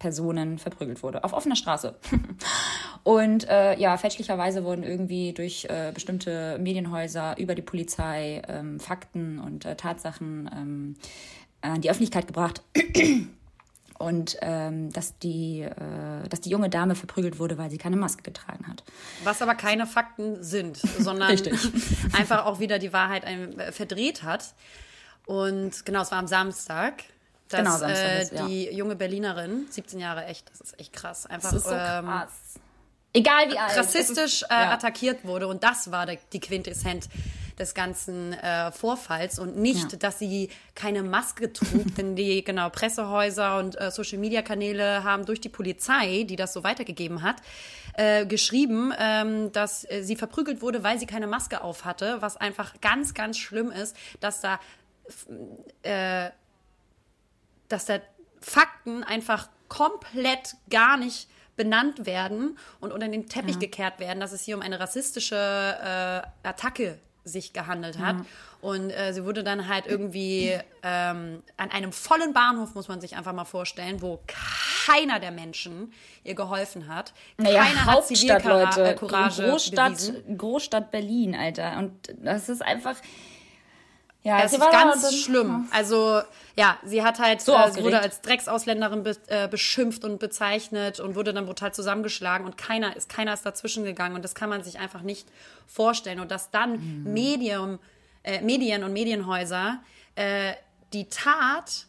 Personen verprügelt wurde. Auf offener Straße. Und äh, ja, fälschlicherweise wurden irgendwie durch äh, bestimmte Medienhäuser über die Polizei ähm, Fakten und äh, Tatsachen ähm, an die Öffentlichkeit gebracht und ähm, dass, die, äh, dass die junge Dame verprügelt wurde, weil sie keine Maske getragen hat. Was aber keine Fakten sind, sondern einfach auch wieder die Wahrheit äh, verdreht hat. Und genau, es war am Samstag. Dass, genau, Samstag äh, ist, ja. die junge Berlinerin, 17 Jahre echt, das ist echt krass. Einfach, so ähm, krass. Egal wie alt. Rassistisch ist, äh, ja. attackiert wurde. Und das war die Quintessenz des ganzen äh, Vorfalls und nicht, ja. dass sie keine Maske trug, denn die genau Pressehäuser und äh, Social Media Kanäle haben durch die Polizei, die das so weitergegeben hat, äh, geschrieben, ähm, dass äh, sie verprügelt wurde, weil sie keine Maske auf hatte, was einfach ganz, ganz schlimm ist, dass da äh, dass da Fakten einfach komplett gar nicht benannt werden und unter den Teppich ja. gekehrt werden, dass es hier um eine rassistische äh, Attacke sich gehandelt hat. Mhm. Und äh, sie wurde dann halt irgendwie ähm, an einem vollen Bahnhof, muss man sich einfach mal vorstellen, wo keiner der Menschen ihr geholfen hat. Naja, keiner Hauptstadt, hat Leute. Courage Großstadt, Großstadt Berlin, Alter. Und das ist einfach ja, es ist ganz schlimm. Also ja, sie hat halt, so äh, wurde als Drecksausländerin be äh, beschimpft und bezeichnet und wurde dann brutal zusammengeschlagen und keiner ist, keiner ist dazwischen gegangen und das kann man sich einfach nicht vorstellen. Und dass dann mhm. Medium, äh, Medien und Medienhäuser äh, die Tat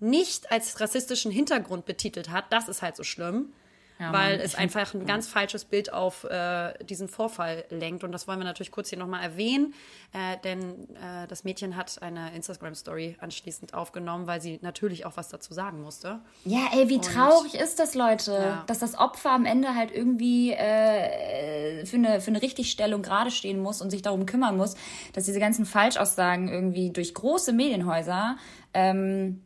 nicht als rassistischen Hintergrund betitelt hat, das ist halt so schlimm. Ja, weil Mann, es einfach ein ganz falsches Bild auf äh, diesen Vorfall lenkt. Und das wollen wir natürlich kurz hier nochmal erwähnen, äh, denn äh, das Mädchen hat eine Instagram-Story anschließend aufgenommen, weil sie natürlich auch was dazu sagen musste. Ja, ey, wie Und, traurig ist das, Leute, ja. dass das Opfer am Ende halt irgendwie äh, für, eine, für eine Richtigstellung gerade stehen muss und sich darum kümmern muss, dass diese ganzen Falschaussagen irgendwie durch große Medienhäuser ähm,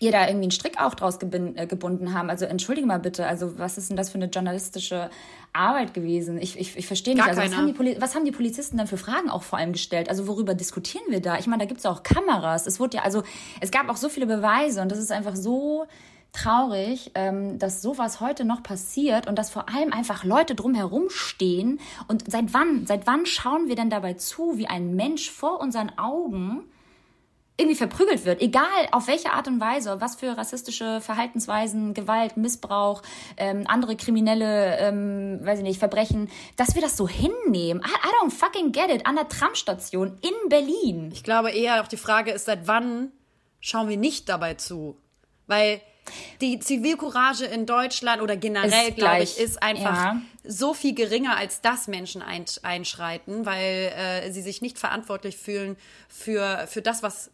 ihr da irgendwie einen Strick auch draus äh, gebunden haben. Also entschuldige mal bitte, also was ist denn das für eine journalistische Arbeit gewesen? Ich, ich, ich verstehe nicht. also was haben, die was haben die Polizisten dann für Fragen auch vor allem gestellt? Also worüber diskutieren wir da? Ich meine, da gibt es auch Kameras. Es wurde ja, also es gab auch so viele Beweise und das ist einfach so traurig, ähm, dass sowas heute noch passiert und dass vor allem einfach Leute drumherum stehen. Und seit wann, seit wann schauen wir denn dabei zu, wie ein Mensch vor unseren Augen irgendwie verprügelt wird, egal auf welche Art und Weise, was für rassistische Verhaltensweisen, Gewalt, Missbrauch, ähm, andere kriminelle, ähm, weiß ich nicht, Verbrechen, dass wir das so hinnehmen. I, I don't fucking get it. An der Tramstation in Berlin. Ich glaube eher auch die Frage ist, seit wann schauen wir nicht dabei zu? Weil die Zivilcourage in Deutschland oder generell, glaube ich, ist einfach ja. so viel geringer, als dass Menschen einschreiten, weil äh, sie sich nicht verantwortlich fühlen für, für das, was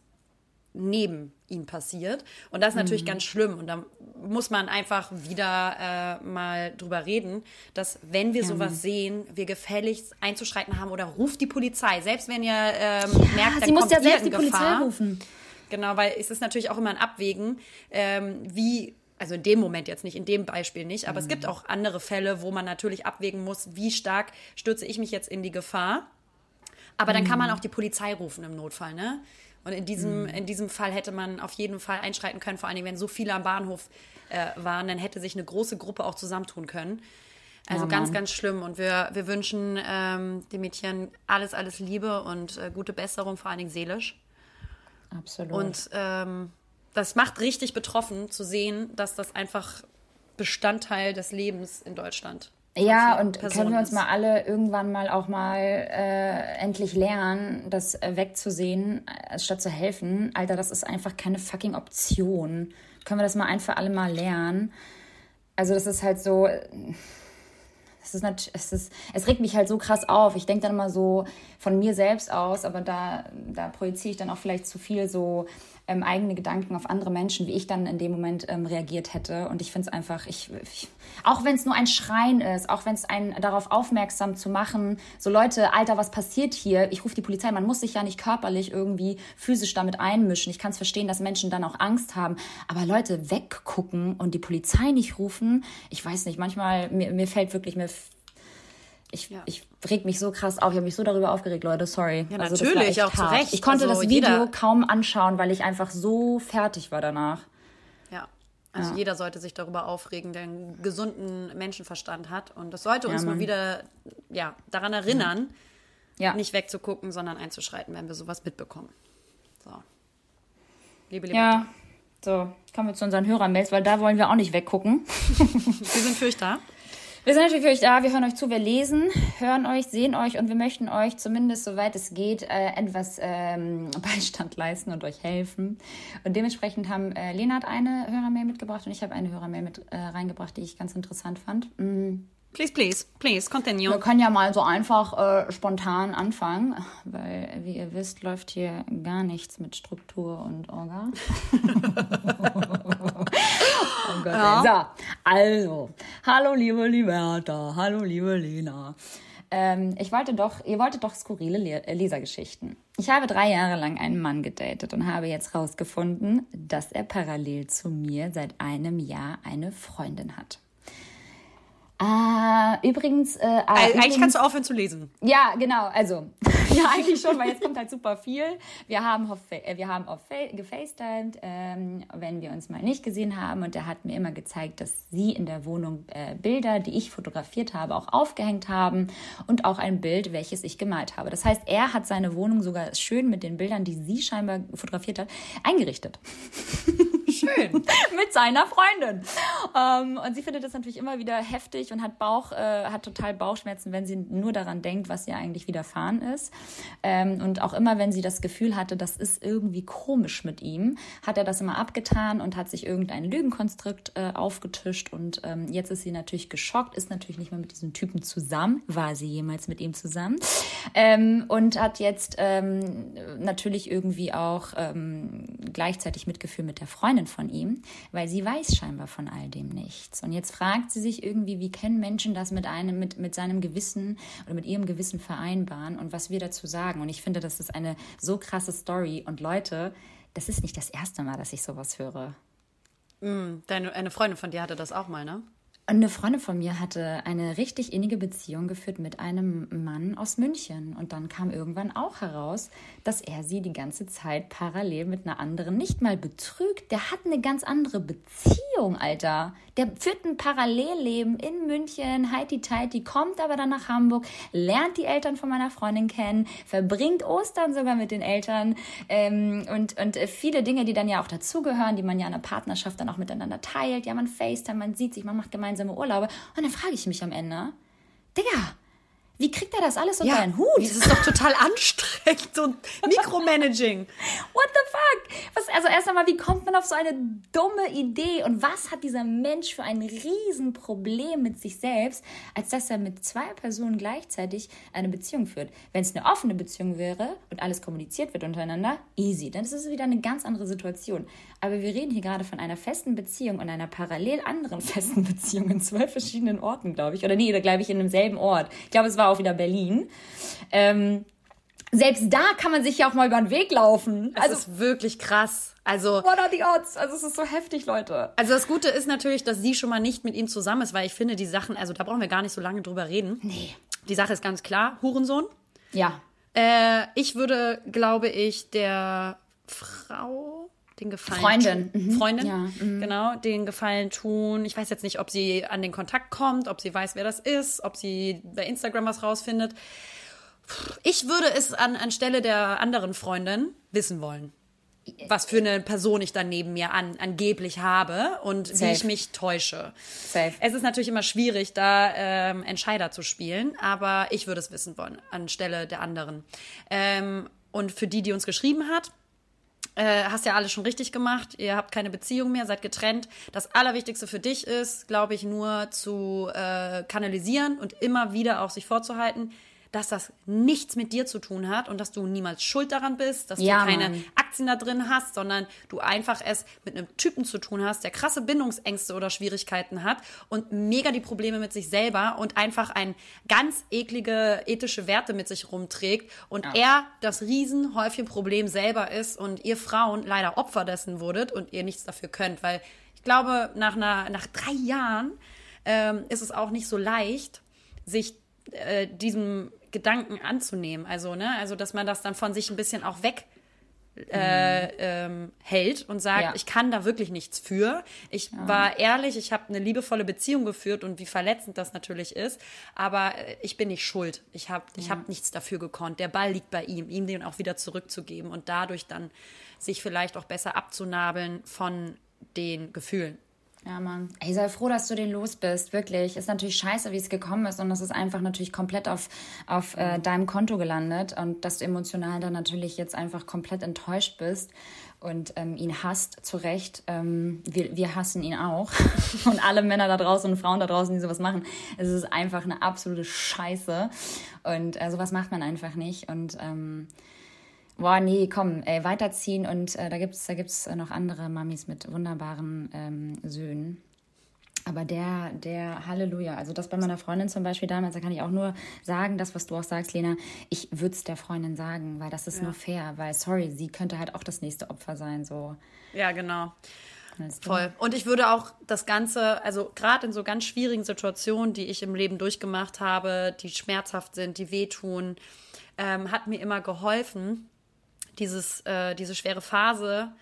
neben ihm passiert. Und das ist natürlich mhm. ganz schlimm. Und da muss man einfach wieder äh, mal drüber reden, dass wenn wir ja. sowas sehen, wir gefälligst einzuschreiten haben oder ruft die Polizei. Selbst wenn ihr ähm, ja, merkt, sie muss ja selbst die Gefahr. Polizei rufen. Genau, weil es ist natürlich auch immer ein Abwägen, ähm, wie also in dem Moment jetzt nicht, in dem Beispiel nicht, aber mhm. es gibt mhm. auch andere Fälle, wo man natürlich abwägen muss, wie stark stürze ich mich jetzt in die Gefahr. Aber dann kann man mhm. auch die Polizei rufen im Notfall, ne? Und in diesem, mhm. in diesem Fall hätte man auf jeden Fall einschreiten können, vor allem wenn so viele am Bahnhof äh, waren, dann hätte sich eine große Gruppe auch zusammentun können. Also ja, ganz, ganz schlimm. Und wir, wir wünschen ähm, dem Mädchen alles, alles Liebe und äh, gute Besserung, vor allen Dingen seelisch. Absolut. Und ähm, das macht richtig betroffen zu sehen, dass das einfach Bestandteil des Lebens in Deutschland ist. Ja, und können wir uns mal alle irgendwann mal auch mal äh, endlich lernen, das äh, wegzusehen, äh, statt zu helfen. Alter, das ist einfach keine fucking Option. Können wir das mal ein für alle mal lernen? Also, das ist halt so. Es ist, nicht, es ist, es regt mich halt so krass auf. Ich denke dann immer so von mir selbst aus, aber da, da projiziere ich dann auch vielleicht zu viel so ähm, eigene Gedanken auf andere Menschen, wie ich dann in dem Moment ähm, reagiert hätte. Und ich finde es einfach, ich, ich auch wenn es nur ein Schreien ist, auch wenn es einen darauf aufmerksam zu machen, so Leute, Alter, was passiert hier? Ich rufe die Polizei. Man muss sich ja nicht körperlich irgendwie physisch damit einmischen. Ich kann es verstehen, dass Menschen dann auch Angst haben. Aber Leute, weggucken und die Polizei nicht rufen, ich weiß nicht, manchmal, mir, mir fällt wirklich, mir ich, ja. ich reg mich so krass auf. Ich habe mich so darüber aufgeregt, Leute. Sorry. Ja, also, natürlich, auch hart. zu Recht. Ich konnte also das Video jeder... kaum anschauen, weil ich einfach so fertig war danach. Ja. Also ja. jeder sollte sich darüber aufregen, der einen gesunden Menschenverstand hat. Und das sollte uns ja, mal wieder ja, daran erinnern, ja. nicht wegzugucken, sondern einzuschreiten, wenn wir sowas mitbekommen. So. Liebe, liebe. Ja. So, kommen wir zu unseren Hörermails, weil da wollen wir auch nicht weggucken. wir sind für euch da. Wir sind natürlich für euch da, wir hören euch zu, wir lesen, hören euch, sehen euch und wir möchten euch zumindest, soweit es geht, äh, etwas ähm, Beistand leisten und euch helfen. Und dementsprechend haben äh, Lena hat eine Hörermail mitgebracht und ich habe eine Hörermail mit äh, reingebracht, die ich ganz interessant fand. Mm. Please, please, please, continue. Wir können ja mal so einfach äh, spontan anfangen, weil, wie ihr wisst, läuft hier gar nichts mit Struktur und Orga. Gott, ja. So, also, hallo liebe Liberta, hallo liebe Lena. Ähm, ich wollte doch, ihr wolltet doch skurrile Le äh, Lesergeschichten. Ich habe drei Jahre lang einen Mann gedatet und habe jetzt rausgefunden, dass er parallel zu mir seit einem Jahr eine Freundin hat. Ah, übrigens. Äh, ah, Eigentlich übrigens, kannst du aufhören zu lesen. Ja, genau. Also, ja, eigentlich schon, weil jetzt kommt halt super viel. Wir haben, auf, äh, wir haben auf gefacetimed, ähm, wenn wir uns mal nicht gesehen haben. Und er hat mir immer gezeigt, dass sie in der Wohnung äh, Bilder, die ich fotografiert habe, auch aufgehängt haben. Und auch ein Bild, welches ich gemalt habe. Das heißt, er hat seine Wohnung sogar schön mit den Bildern, die sie scheinbar fotografiert hat, eingerichtet. Schön. mit seiner Freundin. Ähm, und sie findet das natürlich immer wieder heftig und hat Bauch, äh, hat total Bauchschmerzen, wenn sie nur daran denkt, was ihr eigentlich widerfahren ist. Ähm, und auch immer, wenn sie das Gefühl hatte, das ist irgendwie komisch mit ihm, hat er das immer abgetan und hat sich irgendein Lügenkonstrukt äh, aufgetischt. Und ähm, jetzt ist sie natürlich geschockt, ist natürlich nicht mehr mit diesem Typen zusammen. War sie jemals mit ihm zusammen? Ähm, und hat jetzt natürlich irgendwie auch gleichzeitig Mitgefühl mit der Freundin von ihm, weil sie weiß scheinbar von all dem nichts. Und jetzt fragt sie sich irgendwie, wie können Menschen das mit einem, mit, mit seinem Gewissen oder mit ihrem Gewissen vereinbaren und was wir dazu sagen. Und ich finde, das ist eine so krasse Story. Und Leute, das ist nicht das erste Mal, dass ich sowas höre. Mm, deine, eine Freundin von dir hatte das auch mal, ne? Eine Freundin von mir hatte eine richtig innige Beziehung geführt mit einem Mann aus München. Und dann kam irgendwann auch heraus, dass er sie die ganze Zeit parallel mit einer anderen nicht mal betrügt. Der hat eine ganz andere Beziehung, Alter. Der führt ein Parallelleben in München, heiti teiti, kommt aber dann nach Hamburg, lernt die Eltern von meiner Freundin kennen, verbringt Ostern sogar mit den Eltern ähm, und, und viele Dinge, die dann ja auch dazugehören, die man ja in einer Partnerschaft dann auch miteinander teilt. Ja, man FaceTime, man sieht sich, man macht gemeinsam gemeinsame Urlaube. Und dann frage ich mich am Ende, Digga, wie kriegt er das alles unter ja, einen Hut? Das ist doch total anstrengend und Mikromanaging. What the fuck? Was, also erst einmal, wie kommt man auf so eine dumme Idee? Und was hat dieser Mensch für ein Riesenproblem mit sich selbst, als dass er mit zwei Personen gleichzeitig eine Beziehung führt? Wenn es eine offene Beziehung wäre und alles kommuniziert wird untereinander, easy. Dann ist es wieder eine ganz andere Situation. Aber wir reden hier gerade von einer festen Beziehung und einer parallel anderen festen Beziehung in zwölf verschiedenen Orten, glaube ich. Oder nee, da glaube ich in demselben Ort. Ich glaube, es war auch wieder Berlin. Ähm, selbst da kann man sich ja auch mal über den Weg laufen. Das also, ist wirklich krass. Also, what are the odds? Also, es ist so heftig, Leute. Also, das Gute ist natürlich, dass sie schon mal nicht mit ihm zusammen ist, weil ich finde, die Sachen, also da brauchen wir gar nicht so lange drüber reden. Nee. Die Sache ist ganz klar: Hurensohn. Ja. Äh, ich würde, glaube ich, der Frau den Gefallen Freundin. tun. Mhm. Freundin, ja. mhm. genau, den Gefallen tun. Ich weiß jetzt nicht, ob sie an den Kontakt kommt, ob sie weiß, wer das ist, ob sie bei Instagram was rausfindet. Ich würde es an, anstelle der anderen Freundin wissen wollen. Was für eine Person ich dann neben mir an, angeblich habe und Safe. wie ich mich täusche. Safe. Es ist natürlich immer schwierig, da ähm, Entscheider zu spielen, aber ich würde es wissen wollen, anstelle der anderen. Ähm, und für die, die uns geschrieben hat, äh, hast ja alles schon richtig gemacht. Ihr habt keine Beziehung mehr, seid getrennt. Das Allerwichtigste für dich ist, glaube ich, nur zu äh, kanalisieren und immer wieder auch sich vorzuhalten dass das nichts mit dir zu tun hat und dass du niemals schuld daran bist, dass ja, du keine Mann. Aktien da drin hast, sondern du einfach es mit einem Typen zu tun hast, der krasse Bindungsängste oder Schwierigkeiten hat und mega die Probleme mit sich selber und einfach ein ganz eklige ethische Werte mit sich rumträgt und ja. er das Riesenhäufchen Problem selber ist und ihr Frauen leider Opfer dessen wurdet und ihr nichts dafür könnt, weil ich glaube, nach, einer, nach drei Jahren ähm, ist es auch nicht so leicht, sich äh, diesem Gedanken anzunehmen. Also, ne, also dass man das dann von sich ein bisschen auch weg äh, ähm, hält und sagt, ja. ich kann da wirklich nichts für. Ich ja. war ehrlich, ich habe eine liebevolle Beziehung geführt und wie verletzend das natürlich ist, aber äh, ich bin nicht schuld. Ich habe ich ja. hab nichts dafür gekonnt. Der Ball liegt bei ihm, ihm den auch wieder zurückzugeben und dadurch dann sich vielleicht auch besser abzunabeln von den Gefühlen. Ja, Mann. Ey, sei froh, dass du den los bist. Wirklich. Ist natürlich scheiße, wie es gekommen ist. Und das ist einfach natürlich komplett auf, auf äh, deinem Konto gelandet. Und dass du emotional dann natürlich jetzt einfach komplett enttäuscht bist und ähm, ihn hasst, zu Recht. Ähm, wir, wir hassen ihn auch. und alle Männer da draußen und Frauen da draußen, die sowas machen. Es ist einfach eine absolute Scheiße. Und äh, sowas macht man einfach nicht. Und ähm, Boah, nee, komm, ey, weiterziehen und äh, da gibt es da gibt's noch andere Mamis mit wunderbaren ähm, Söhnen. Aber der, der Halleluja, also das bei meiner Freundin zum Beispiel damals, da kann ich auch nur sagen, das, was du auch sagst, Lena, ich würde es der Freundin sagen, weil das ist ja. nur fair, weil, sorry, sie könnte halt auch das nächste Opfer sein, so. Ja, genau. Voll. Und ich würde auch das Ganze, also gerade in so ganz schwierigen Situationen, die ich im Leben durchgemacht habe, die schmerzhaft sind, die wehtun, ähm, hat mir immer geholfen, dieses, äh, diese schwere Phase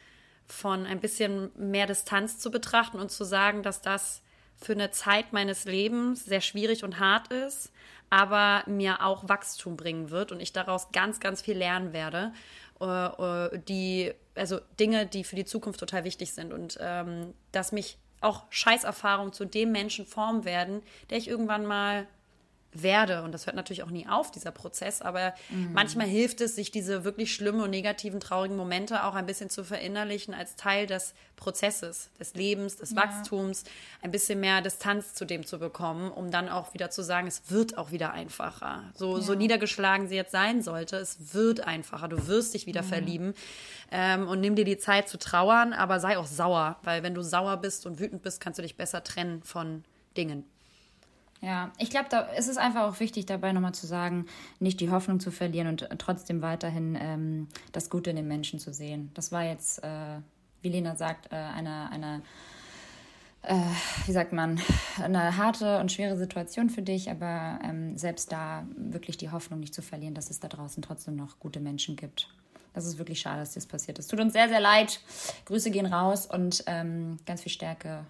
von ein bisschen mehr Distanz zu betrachten und zu sagen, dass das für eine Zeit meines Lebens sehr schwierig und hart ist, aber mir auch Wachstum bringen wird und ich daraus ganz, ganz viel lernen werde. Äh, äh, die, also Dinge, die für die Zukunft total wichtig sind und ähm, dass mich auch Scheißerfahrungen zu dem Menschen formen werden, der ich irgendwann mal werde. Und das hört natürlich auch nie auf, dieser Prozess. Aber mhm. manchmal hilft es, sich diese wirklich schlimmen und negativen, traurigen Momente auch ein bisschen zu verinnerlichen als Teil des Prozesses, des Lebens, des ja. Wachstums, ein bisschen mehr Distanz zu dem zu bekommen, um dann auch wieder zu sagen, es wird auch wieder einfacher. So, ja. so niedergeschlagen sie jetzt sein sollte, es wird einfacher. Du wirst dich wieder mhm. verlieben. Ähm, und nimm dir die Zeit zu trauern, aber sei auch sauer, weil wenn du sauer bist und wütend bist, kannst du dich besser trennen von Dingen. Ja, ich glaube, da ist es einfach auch wichtig, dabei nochmal zu sagen, nicht die Hoffnung zu verlieren und trotzdem weiterhin ähm, das Gute in den Menschen zu sehen. Das war jetzt, äh, wie Lena sagt, äh, eine, eine äh, wie sagt man, eine harte und schwere Situation für dich, aber ähm, selbst da wirklich die Hoffnung nicht zu verlieren, dass es da draußen trotzdem noch gute Menschen gibt. Das ist wirklich schade, dass das passiert ist. Tut uns sehr, sehr leid. Grüße gehen raus und ähm, ganz viel Stärke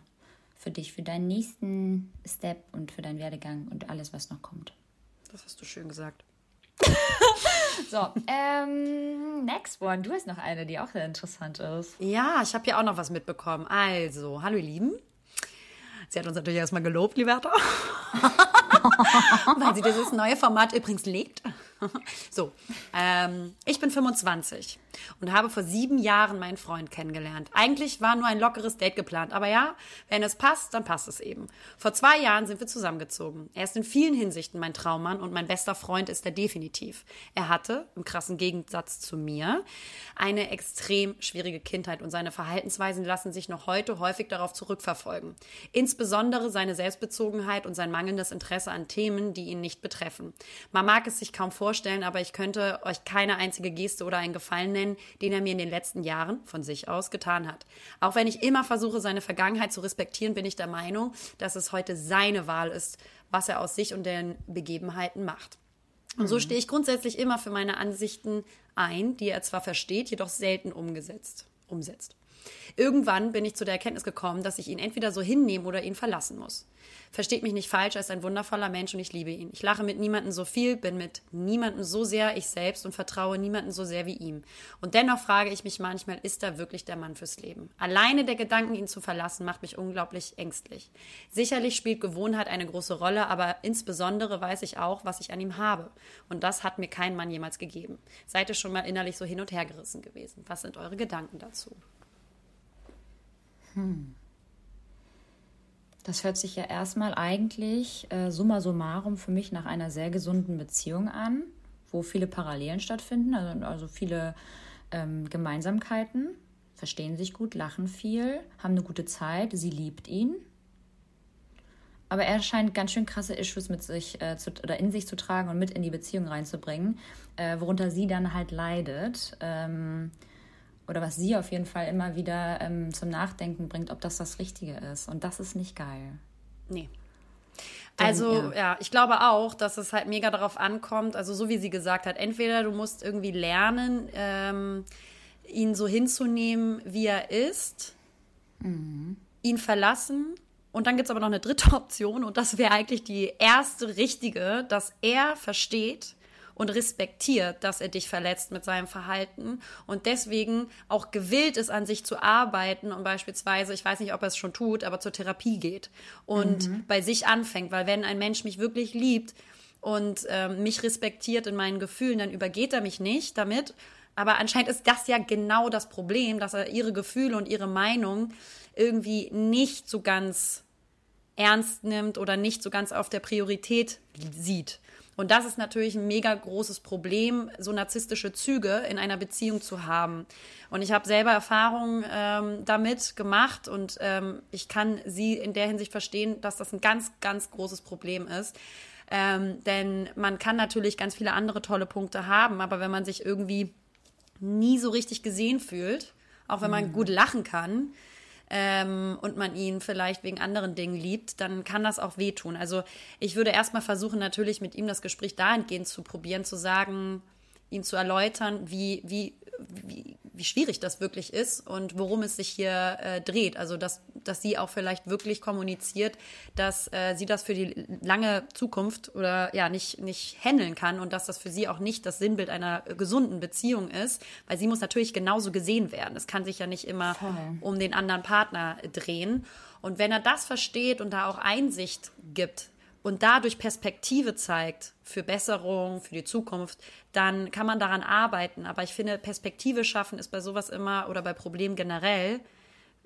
für dich, für deinen nächsten Step und für deinen Werdegang und alles, was noch kommt. Das hast du schön gesagt. so, ähm, next one. Du hast noch eine, die auch sehr interessant ist. Ja, ich habe hier auch noch was mitbekommen. Also, hallo ihr Lieben. Sie hat uns natürlich erstmal gelobt, Liberta. Weil sie dieses neue Format übrigens legt. so, ähm, ich bin 25 und habe vor sieben Jahren meinen Freund kennengelernt. Eigentlich war nur ein lockeres Date geplant, aber ja, wenn es passt, dann passt es eben. Vor zwei Jahren sind wir zusammengezogen. Er ist in vielen Hinsichten mein Traummann und mein bester Freund ist er definitiv. Er hatte, im krassen Gegensatz zu mir, eine extrem schwierige Kindheit und seine Verhaltensweisen lassen sich noch heute häufig darauf zurückverfolgen. Insbesondere seine Selbstbezogenheit und sein mangelndes Interesse an Themen, die ihn nicht betreffen. Man mag es sich kaum vorstellen, aber ich könnte euch keine einzige Geste oder einen Gefallen nennen, den er mir in den letzten Jahren von sich aus getan hat. Auch wenn ich immer versuche, seine Vergangenheit zu respektieren, bin ich der Meinung, dass es heute seine Wahl ist, was er aus sich und den Begebenheiten macht. Und so mhm. stehe ich grundsätzlich immer für meine Ansichten ein, die er zwar versteht, jedoch selten umgesetzt, umsetzt. Irgendwann bin ich zu der Erkenntnis gekommen, dass ich ihn entweder so hinnehmen oder ihn verlassen muss. Versteht mich nicht falsch, er ist ein wundervoller Mensch und ich liebe ihn. Ich lache mit niemandem so viel, bin mit niemandem so sehr ich selbst und vertraue niemandem so sehr wie ihm. Und dennoch frage ich mich manchmal, ist er wirklich der Mann fürs Leben? Alleine der Gedanken, ihn zu verlassen, macht mich unglaublich ängstlich. Sicherlich spielt Gewohnheit eine große Rolle, aber insbesondere weiß ich auch, was ich an ihm habe. Und das hat mir kein Mann jemals gegeben. Seid ihr schon mal innerlich so hin und her gerissen gewesen? Was sind eure Gedanken dazu? Hm. Das hört sich ja erstmal eigentlich äh, summa summarum für mich nach einer sehr gesunden Beziehung an, wo viele Parallelen stattfinden, also, also viele ähm, Gemeinsamkeiten, verstehen sich gut, lachen viel, haben eine gute Zeit, sie liebt ihn. Aber er scheint ganz schön krasse Issues mit sich äh, zu, oder in sich zu tragen und mit in die Beziehung reinzubringen, äh, worunter sie dann halt leidet. Ähm, oder was sie auf jeden Fall immer wieder ähm, zum Nachdenken bringt, ob das das Richtige ist. Und das ist nicht geil. Nee. Also ja. ja. ich glaube auch, dass es halt mega darauf ankommt, also so wie sie gesagt hat, entweder du musst irgendwie lernen, ähm, ihn so hinzunehmen, wie er ist, mhm. ihn verlassen und dann gibt es aber noch eine dritte Option und das wäre eigentlich die erste richtige, dass er versteht, und respektiert, dass er dich verletzt mit seinem Verhalten und deswegen auch gewillt ist, an sich zu arbeiten und beispielsweise, ich weiß nicht, ob er es schon tut, aber zur Therapie geht und mhm. bei sich anfängt, weil wenn ein Mensch mich wirklich liebt und äh, mich respektiert in meinen Gefühlen, dann übergeht er mich nicht damit. Aber anscheinend ist das ja genau das Problem, dass er ihre Gefühle und ihre Meinung irgendwie nicht so ganz ernst nimmt oder nicht so ganz auf der Priorität sieht. Und das ist natürlich ein mega großes Problem, so narzisstische Züge in einer Beziehung zu haben. Und ich habe selber Erfahrungen ähm, damit gemacht und ähm, ich kann sie in der Hinsicht verstehen, dass das ein ganz, ganz großes Problem ist. Ähm, denn man kann natürlich ganz viele andere tolle Punkte haben, aber wenn man sich irgendwie nie so richtig gesehen fühlt, auch wenn man mhm. gut lachen kann, ähm, und man ihn vielleicht wegen anderen Dingen liebt, dann kann das auch wehtun. Also ich würde erstmal versuchen, natürlich mit ihm das Gespräch dahingehend zu probieren, zu sagen, ihm zu erläutern, wie, wie, wie, wie schwierig das wirklich ist und worum es sich hier äh, dreht. Also, dass, dass sie auch vielleicht wirklich kommuniziert, dass äh, sie das für die lange Zukunft oder ja nicht, nicht handeln kann und dass das für sie auch nicht das Sinnbild einer gesunden Beziehung ist, weil sie muss natürlich genauso gesehen werden. Es kann sich ja nicht immer Voll. um den anderen Partner drehen. Und wenn er das versteht und da auch Einsicht gibt, und dadurch Perspektive zeigt für Besserung, für die Zukunft, dann kann man daran arbeiten. Aber ich finde, Perspektive schaffen ist bei sowas immer oder bei Problemen generell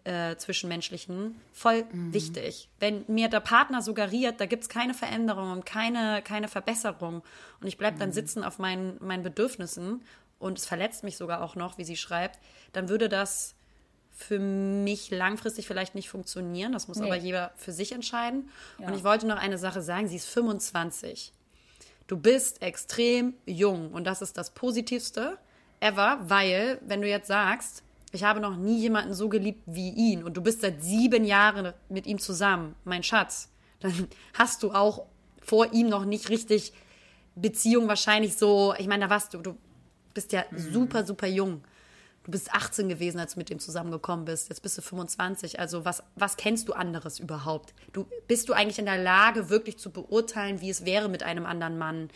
äh, zwischenmenschlichen voll mhm. wichtig. Wenn mir der Partner suggeriert, da gibt es keine Veränderung und keine, keine Verbesserung und ich bleibe dann mhm. sitzen auf meinen, meinen Bedürfnissen und es verletzt mich sogar auch noch, wie sie schreibt, dann würde das für mich langfristig vielleicht nicht funktionieren. Das muss nee. aber jeder für sich entscheiden. Ja. Und ich wollte noch eine Sache sagen. Sie ist 25. Du bist extrem jung und das ist das Positivste ever, weil wenn du jetzt sagst, ich habe noch nie jemanden so geliebt wie ihn und du bist seit sieben Jahren mit ihm zusammen, mein Schatz, dann hast du auch vor ihm noch nicht richtig Beziehung wahrscheinlich so, ich meine, da warst du, du bist ja mhm. super, super jung du bist 18 gewesen, als du mit dem zusammengekommen bist. Jetzt bist du 25. Also was, was kennst du anderes überhaupt? Du, bist du eigentlich in der Lage, wirklich zu beurteilen, wie es wäre mit einem anderen Mann?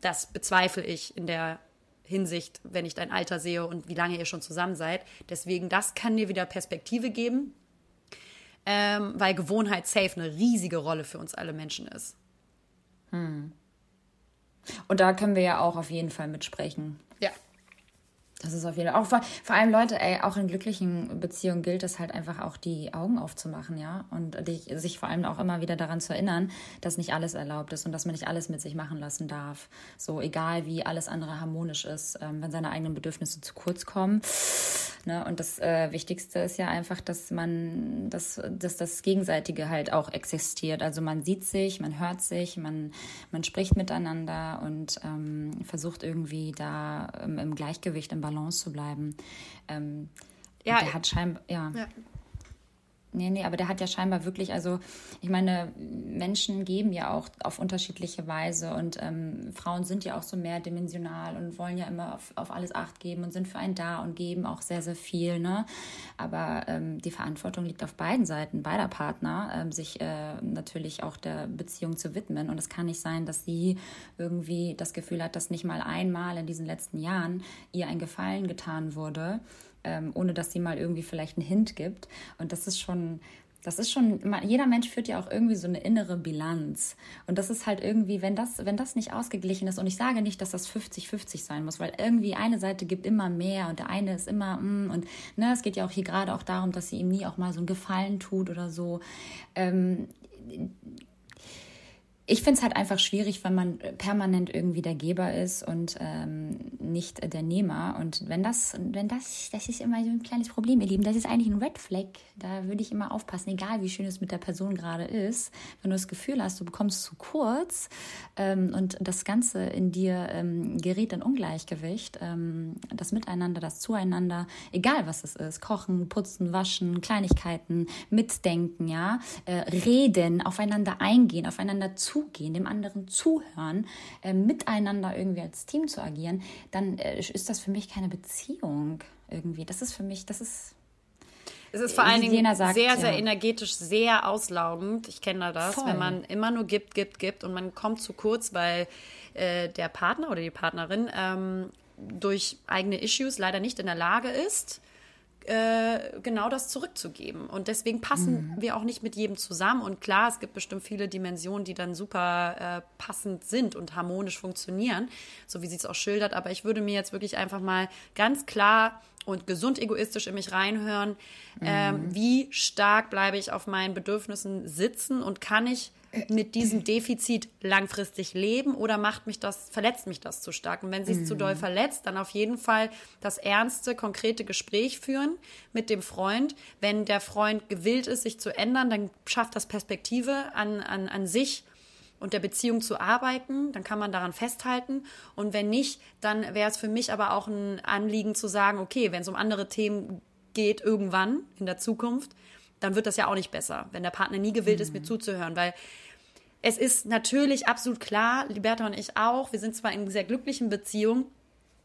Das bezweifle ich in der Hinsicht, wenn ich dein Alter sehe und wie lange ihr schon zusammen seid. Deswegen, das kann dir wieder Perspektive geben, ähm, weil Gewohnheit safe eine riesige Rolle für uns alle Menschen ist. Hm. Und da können wir ja auch auf jeden Fall mitsprechen. Das ist auf jeden Fall. Auch vor, vor allem Leute, ey, auch in glücklichen Beziehungen gilt es halt einfach auch die Augen aufzumachen, ja. Und dich, sich vor allem auch immer wieder daran zu erinnern, dass nicht alles erlaubt ist und dass man nicht alles mit sich machen lassen darf. So egal wie alles andere harmonisch ist, ähm, wenn seine eigenen Bedürfnisse zu kurz kommen. Ne? Und das äh, Wichtigste ist ja einfach, dass man, dass, dass das Gegenseitige halt auch existiert. Also man sieht sich, man hört sich, man, man spricht miteinander und ähm, versucht irgendwie da ähm, im Gleichgewicht, im Balance zu bleiben. Ähm, ja, der hat scheinbar, ja. ja. Nee, nee, aber der hat ja scheinbar wirklich, also ich meine, Menschen geben ja auch auf unterschiedliche Weise und ähm, Frauen sind ja auch so mehrdimensional und wollen ja immer auf, auf alles Acht geben und sind für einen da und geben auch sehr, sehr viel. Ne? Aber ähm, die Verantwortung liegt auf beiden Seiten, beider Partner, ähm, sich äh, natürlich auch der Beziehung zu widmen. Und es kann nicht sein, dass sie irgendwie das Gefühl hat, dass nicht mal einmal in diesen letzten Jahren ihr ein Gefallen getan wurde ähm, ohne dass sie mal irgendwie vielleicht einen Hint gibt. Und das ist schon, das ist schon, jeder Mensch führt ja auch irgendwie so eine innere Bilanz. Und das ist halt irgendwie, wenn das, wenn das nicht ausgeglichen ist, und ich sage nicht, dass das 50-50 sein muss, weil irgendwie eine Seite gibt immer mehr und der eine ist immer, mm, und ne, es geht ja auch hier gerade auch darum, dass sie ihm nie auch mal so einen Gefallen tut oder so. Ähm, ich finde es halt einfach schwierig, wenn man permanent irgendwie der Geber ist und ähm, nicht der Nehmer. Und wenn das, wenn das, das ist immer so ein kleines Problem, ihr Lieben, das ist eigentlich ein Red Flag. Da würde ich immer aufpassen, egal wie schön es mit der Person gerade ist. Wenn du das Gefühl hast, du bekommst zu kurz ähm, und das Ganze in dir ähm, gerät in Ungleichgewicht, ähm, das Miteinander, das Zueinander, egal was es ist, kochen, putzen, waschen, Kleinigkeiten, mitdenken, ja, äh, reden, aufeinander eingehen, aufeinander zu zugehen, dem anderen zuhören, äh, miteinander irgendwie als Team zu agieren, dann äh, ist das für mich keine Beziehung irgendwie. Das ist für mich, das ist. Es ist vor allen Dingen sagt, sehr, sehr ja. energetisch, sehr auslaugend. Ich kenne das, Voll. wenn man immer nur gibt, gibt, gibt und man kommt zu kurz, weil äh, der Partner oder die Partnerin ähm, durch eigene Issues leider nicht in der Lage ist, äh, genau das zurückzugeben. Und deswegen passen mhm. wir auch nicht mit jedem zusammen. Und klar, es gibt bestimmt viele Dimensionen, die dann super äh, passend sind und harmonisch funktionieren, so wie sie es auch schildert. Aber ich würde mir jetzt wirklich einfach mal ganz klar und gesund egoistisch in mich reinhören, ähm, mhm. ähm, wie stark bleibe ich auf meinen Bedürfnissen sitzen und kann ich mit diesem Defizit langfristig leben oder macht mich das, verletzt mich das zu stark? Und wenn sie es mhm. zu doll verletzt, dann auf jeden Fall das ernste, konkrete Gespräch führen mit dem Freund. Wenn der Freund gewillt ist, sich zu ändern, dann schafft das Perspektive an, an, an sich und der Beziehung zu arbeiten, dann kann man daran festhalten. Und wenn nicht, dann wäre es für mich aber auch ein Anliegen zu sagen, okay, wenn es um andere Themen geht irgendwann in der Zukunft, dann wird das ja auch nicht besser, wenn der Partner nie gewillt ist, mir zuzuhören, weil es ist natürlich absolut klar, Liberta und ich auch, wir sind zwar in sehr glücklichen Beziehungen,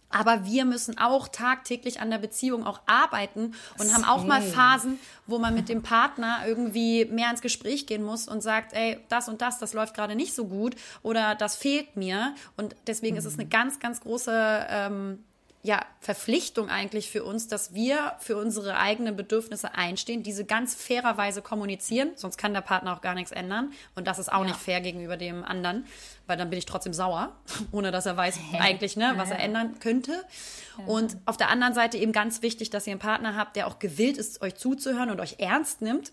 aber wir müssen auch tagtäglich an der Beziehung auch arbeiten und haben auch mal Phasen, wo man mit dem Partner irgendwie mehr ins Gespräch gehen muss und sagt, ey, das und das, das läuft gerade nicht so gut oder das fehlt mir. Und deswegen ist es eine ganz, ganz große ähm, ja, Verpflichtung eigentlich für uns, dass wir für unsere eigenen Bedürfnisse einstehen, diese ganz fairerweise kommunizieren, sonst kann der Partner auch gar nichts ändern. Und das ist auch ja. nicht fair gegenüber dem anderen, weil dann bin ich trotzdem sauer, ohne dass er weiß eigentlich, ne, was er ändern könnte. Ja. Und auf der anderen Seite eben ganz wichtig, dass ihr einen Partner habt, der auch gewillt ist, euch zuzuhören und euch ernst nimmt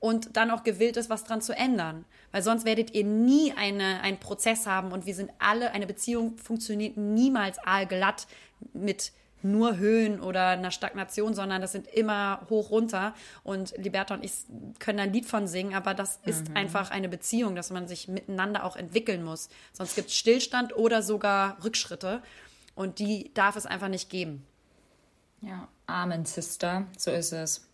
und dann auch gewillt ist, was dran zu ändern. Weil sonst werdet ihr nie eine, einen Prozess haben und wir sind alle, eine Beziehung funktioniert niemals allglatt mit nur Höhen oder einer Stagnation, sondern das sind immer hoch runter. Und Liberta und ich können ein Lied von singen, aber das ist mhm. einfach eine Beziehung, dass man sich miteinander auch entwickeln muss. Sonst gibt es Stillstand oder sogar Rückschritte. Und die darf es einfach nicht geben. Ja, Amen, Sister. So ist es.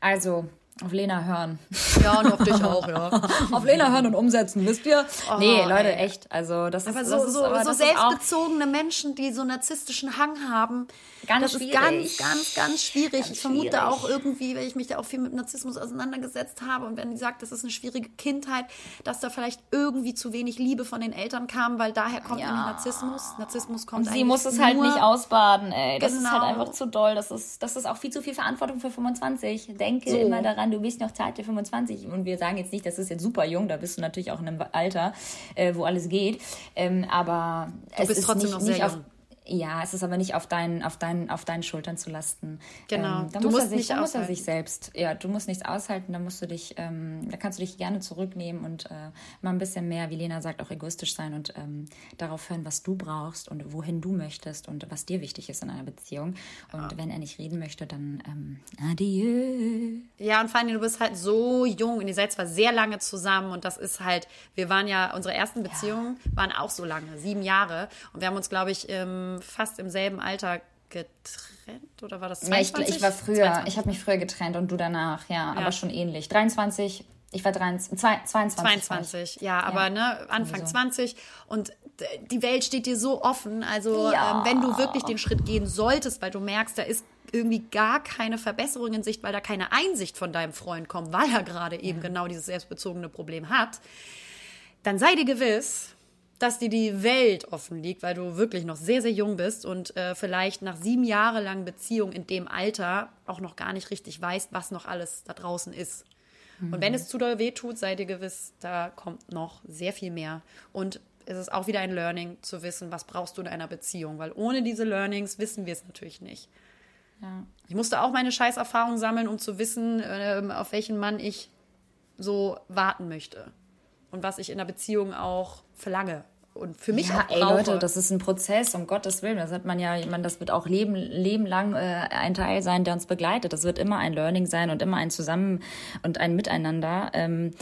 Also, auf Lena hören. Ja, und auf dich auch, ja. auf Lena hören und umsetzen, wisst ihr? Oh, nee, Leute, ey. echt. Also, das aber ist so, das so, aber so selbstbezogene Menschen, die so narzisstischen Hang haben. Ganz das schwierig. ist ganz, ganz, ganz schwierig. Ganz ich vermute schwierig. auch irgendwie, weil ich mich da auch viel mit Narzissmus auseinandergesetzt habe und wenn die sagt, das ist eine schwierige Kindheit, dass da vielleicht irgendwie zu wenig Liebe von den Eltern kam, weil daher kommt ja. Narzissmus. Narzissmus kommt und sie muss es halt nicht ausbaden, ey. Das genau. ist halt genau. einfach zu doll. Das ist, das ist auch viel zu viel Verantwortung für 25. Denke so. immer daran, du bist noch zarte 25 und wir sagen jetzt nicht, das ist jetzt super jung, da bist du natürlich auch in einem Alter, äh, wo alles geht. Ähm, aber du es bist ist trotzdem nicht, noch sehr nicht jung. auf ja, es ist aber nicht auf deinen, auf deinen, auf deinen Schultern zu lasten. Genau. Ähm, da du muss musst er sich, nicht da muss er sich selbst. Ja, du musst nichts aushalten. Da musst du dich, ähm, da kannst du dich gerne zurücknehmen und äh, mal ein bisschen mehr, wie Lena sagt, auch egoistisch sein und ähm, darauf hören, was du brauchst und wohin du möchtest und was dir wichtig ist in einer Beziehung. Und ja. wenn er nicht reden möchte, dann ähm, adieu. Ja, und vor allem, du bist halt so jung und ihr seid zwar sehr lange zusammen und das ist halt, wir waren ja, unsere ersten Beziehungen ja. waren auch so lange, sieben Jahre. Und wir haben uns, glaube ich, im fast im selben Alter getrennt oder war das 22? Ja, ich, ich war früher, 22. ich habe mich früher getrennt und du danach, ja, ja, aber schon ähnlich. 23, ich war 23, 22. 22, ja, aber ja, ne, Anfang so. 20 und die Welt steht dir so offen, also ja. ähm, wenn du wirklich den Schritt gehen solltest, weil du merkst, da ist irgendwie gar keine Verbesserung in Sicht, weil da keine Einsicht von deinem Freund kommt, weil er gerade eben genau dieses selbstbezogene Problem hat, dann sei dir gewiss, dass dir die Welt offen liegt, weil du wirklich noch sehr, sehr jung bist und äh, vielleicht nach sieben Jahre langen Beziehung in dem Alter auch noch gar nicht richtig weißt, was noch alles da draußen ist. Mhm. Und wenn es zu doll weh tut, sei dir gewiss, da kommt noch sehr viel mehr. Und es ist auch wieder ein Learning zu wissen, was brauchst du in einer Beziehung, weil ohne diese Learnings wissen wir es natürlich nicht. Ja. Ich musste auch meine Scheißerfahrung sammeln, um zu wissen, äh, auf welchen Mann ich so warten möchte und was ich in der Beziehung auch verlange und für mich ja, auch brauche. Ey Leute, das ist ein Prozess, um Gottes Willen. Das hat man ja, ich meine, das wird auch Leben, Leben lang äh, ein Teil sein, der uns begleitet. Das wird immer ein Learning sein und immer ein Zusammen und ein Miteinander. Ähm,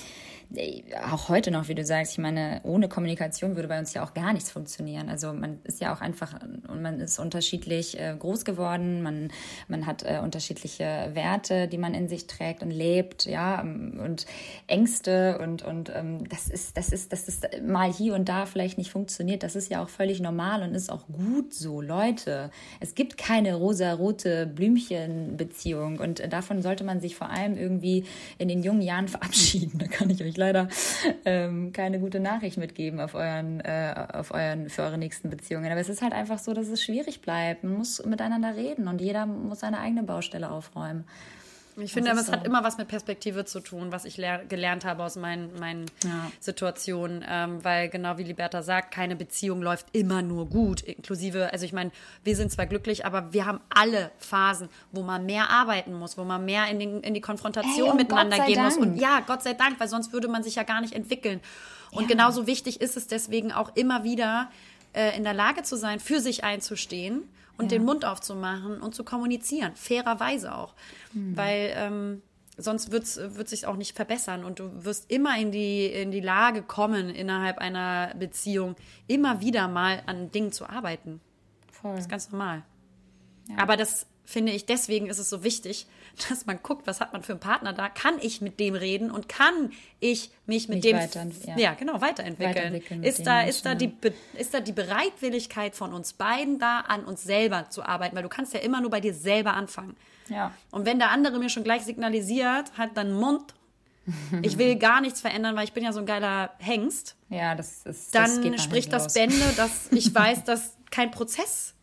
auch heute noch, wie du sagst, ich meine, ohne Kommunikation würde bei uns ja auch gar nichts funktionieren. Also man ist ja auch einfach und man ist unterschiedlich äh, groß geworden, man, man hat äh, unterschiedliche Werte, die man in sich trägt und lebt, ja, und Ängste und, und ähm, das ist, das ist, das ist mal hier und da vielleicht nicht funktioniert. Das ist ja auch völlig normal und ist auch gut so. Leute, es gibt keine rosa-rote Blümchenbeziehung und davon sollte man sich vor allem irgendwie in den jungen Jahren verabschieden. Da kann ich euch leider ähm, keine gute Nachricht mitgeben auf euren, äh, auf euren, für eure nächsten Beziehungen. Aber es ist halt einfach so, dass es schwierig bleibt. Man muss miteinander reden und jeder muss seine eigene Baustelle aufräumen. Ich finde, es so. hat immer was mit Perspektive zu tun, was ich gelernt habe aus meinen, meinen ja. Situationen. Ähm, weil genau wie Liberta sagt, keine Beziehung läuft immer nur gut. Inklusive, also ich meine, wir sind zwar glücklich, aber wir haben alle Phasen, wo man mehr arbeiten muss, wo man mehr in, den, in die Konfrontation hey, miteinander gehen Dank. muss. Und ja, Gott sei Dank, weil sonst würde man sich ja gar nicht entwickeln. Und ja. genauso wichtig ist es deswegen auch immer wieder äh, in der Lage zu sein, für sich einzustehen und ja. den Mund aufzumachen und zu kommunizieren, fairerweise auch. Mhm. Weil ähm, sonst wird's, wird sich auch nicht verbessern und du wirst immer in die, in die Lage kommen, innerhalb einer Beziehung immer wieder mal an Dingen zu arbeiten. Voll. Das ist ganz normal. Ja. Aber das finde ich, deswegen ist es so wichtig, dass man guckt, was hat man für einen Partner da, kann ich mit dem reden und kann ich mich mit Mich dem weiter- ja. ja. genau weiterentwickeln. Weiterentwickeln ist da Menschen, ist da die ist da die Bereitwilligkeit von uns beiden da an uns selber zu arbeiten, weil du kannst ja immer nur bei dir selber anfangen. Ja. Und wenn der andere mir schon gleich signalisiert, halt deinen Mund, ich will gar nichts verändern, weil ich bin ja so ein geiler Hengst, Ja, das ist. das dann nach spricht das. Bände, dass ich weiß, dass kein Prozess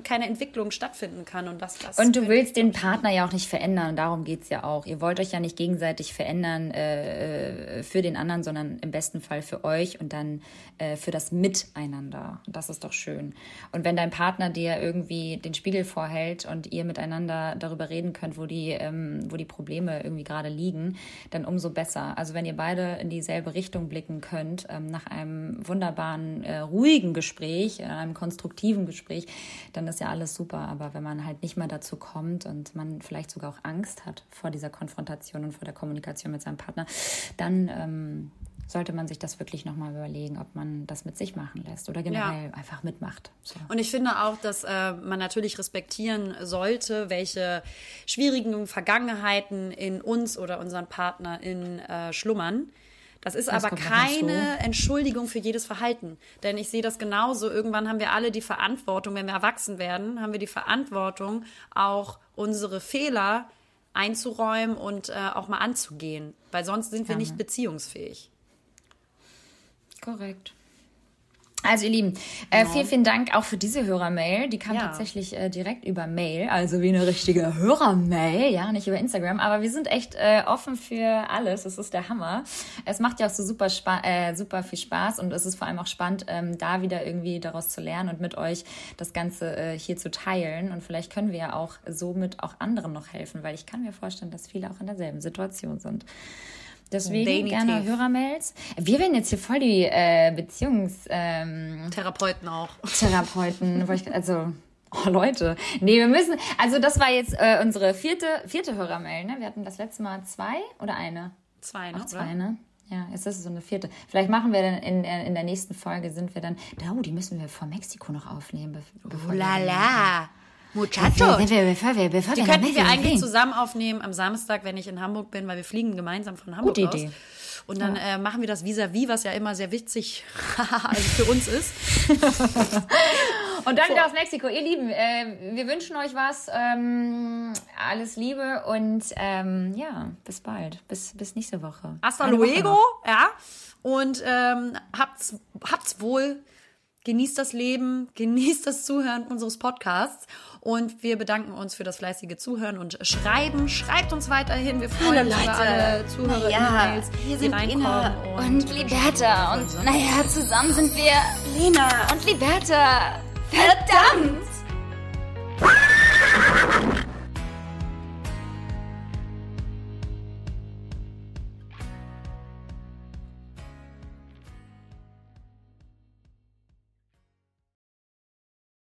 und keine Entwicklung stattfinden kann und dass das Und du willst den Partner ja auch nicht verändern, darum geht's ja auch. Ihr wollt euch ja nicht gegenseitig verändern äh, äh, für den anderen, sondern im besten Fall für euch und dann äh, für das Miteinander. Und das ist doch schön. Und wenn dein Partner dir irgendwie den Spiegel vorhält und ihr miteinander darüber reden könnt, wo die, ähm, wo die Probleme irgendwie gerade liegen, dann umso besser. Also wenn ihr beide in dieselbe Richtung blicken könnt, ähm, nach einem wunderbaren, äh, ruhigen Gespräch, äh, einem konstruktiven Gespräch, dann ist ja alles super. Aber wenn man halt nicht mal dazu kommt und man vielleicht sogar auch Angst hat vor dieser Konfrontation und vor der Kommunikation mit seinem Partner, dann ähm, sollte man sich das wirklich nochmal überlegen, ob man das mit sich machen lässt oder generell einfach mitmacht. So. Und ich finde auch, dass äh, man natürlich respektieren sollte, welche schwierigen Vergangenheiten in uns oder unseren PartnerInnen äh, schlummern. Das ist Das aber keine Entschuldigung für jedes Verhalten. Denn ich sehe das genauso. Irgendwann haben wir alle die Verantwortung, wenn wir erwachsen werden, haben wir die Verantwortung, auch unsere Fehler einzuräumen und äh, auch mal anzugehen. Weil sonst sind wir Gerne. nicht beziehungsfähig. Korrekt. Also ihr Lieben, äh, vielen, vielen Dank auch für diese Hörermail. Die kam Ja. tatsächlich äh, direkt über Mail, also wie eine richtige Hörermail, ja, nicht über Instagram. Aber wir sind echt äh, offen für alles. Es ist der Hammer. Es macht ja auch so super, spa äh, super viel Spaß und es ist vor allem auch spannend, ähm, da wieder irgendwie daraus zu lernen und mit euch das Ganze äh, hier zu teilen. Und vielleicht können wir ja auch somit auch anderen noch helfen, weil ich kann mir vorstellen, dass viele auch in derselben Situation sind. Deswegen gerne Hörermails. Wir werden jetzt hier voll die äh, Beziehungstherapeuten, Therapeuten auch. ich, also oh Leute, nee, wir müssen. Also das war jetzt äh, unsere vierte vierte Hörermail. Ne? Wir hatten das letzte Mal zwei oder eine. Zwei, ne? Ach, zwei, ne? Ja, jetzt ist es so eine vierte. Vielleicht machen wir dann in, in, in der nächsten Folge sind wir dann. Oh, die müssen wir vor Mexiko noch aufnehmen. be- Bevor wir- Lala. Bevor Muchachos. Die könnten wir eigentlich zusammen aufnehmen am Samstag, wenn ich in Hamburg bin, weil wir fliegen gemeinsam von Hamburg Gute aus. Idee. Und dann äh, machen wir das vis-à-vis, was ja immer sehr witzig also für uns ist. Und dann wieder aus Mexiko. Ihr Lieben, äh, wir wünschen euch was. Ähm, alles Liebe und ähm, ja, bis bald. Bis, bis nächste Woche. Hasta Eine Woche luego, noch. ja. Und ähm, habt's, habt's wohl. Genießt das Leben, genießt das Zuhören unseres Podcasts. Und wir bedanken uns für das fleißige Zuhören und Schreiben. Schreibt uns weiterhin. Wir freuen uns über alle Zuhörer, E-Mails, hier die sind reinkommen. Ina und Liberta. Und naja, zusammen sind wir Lena und Liberta. Verdammt!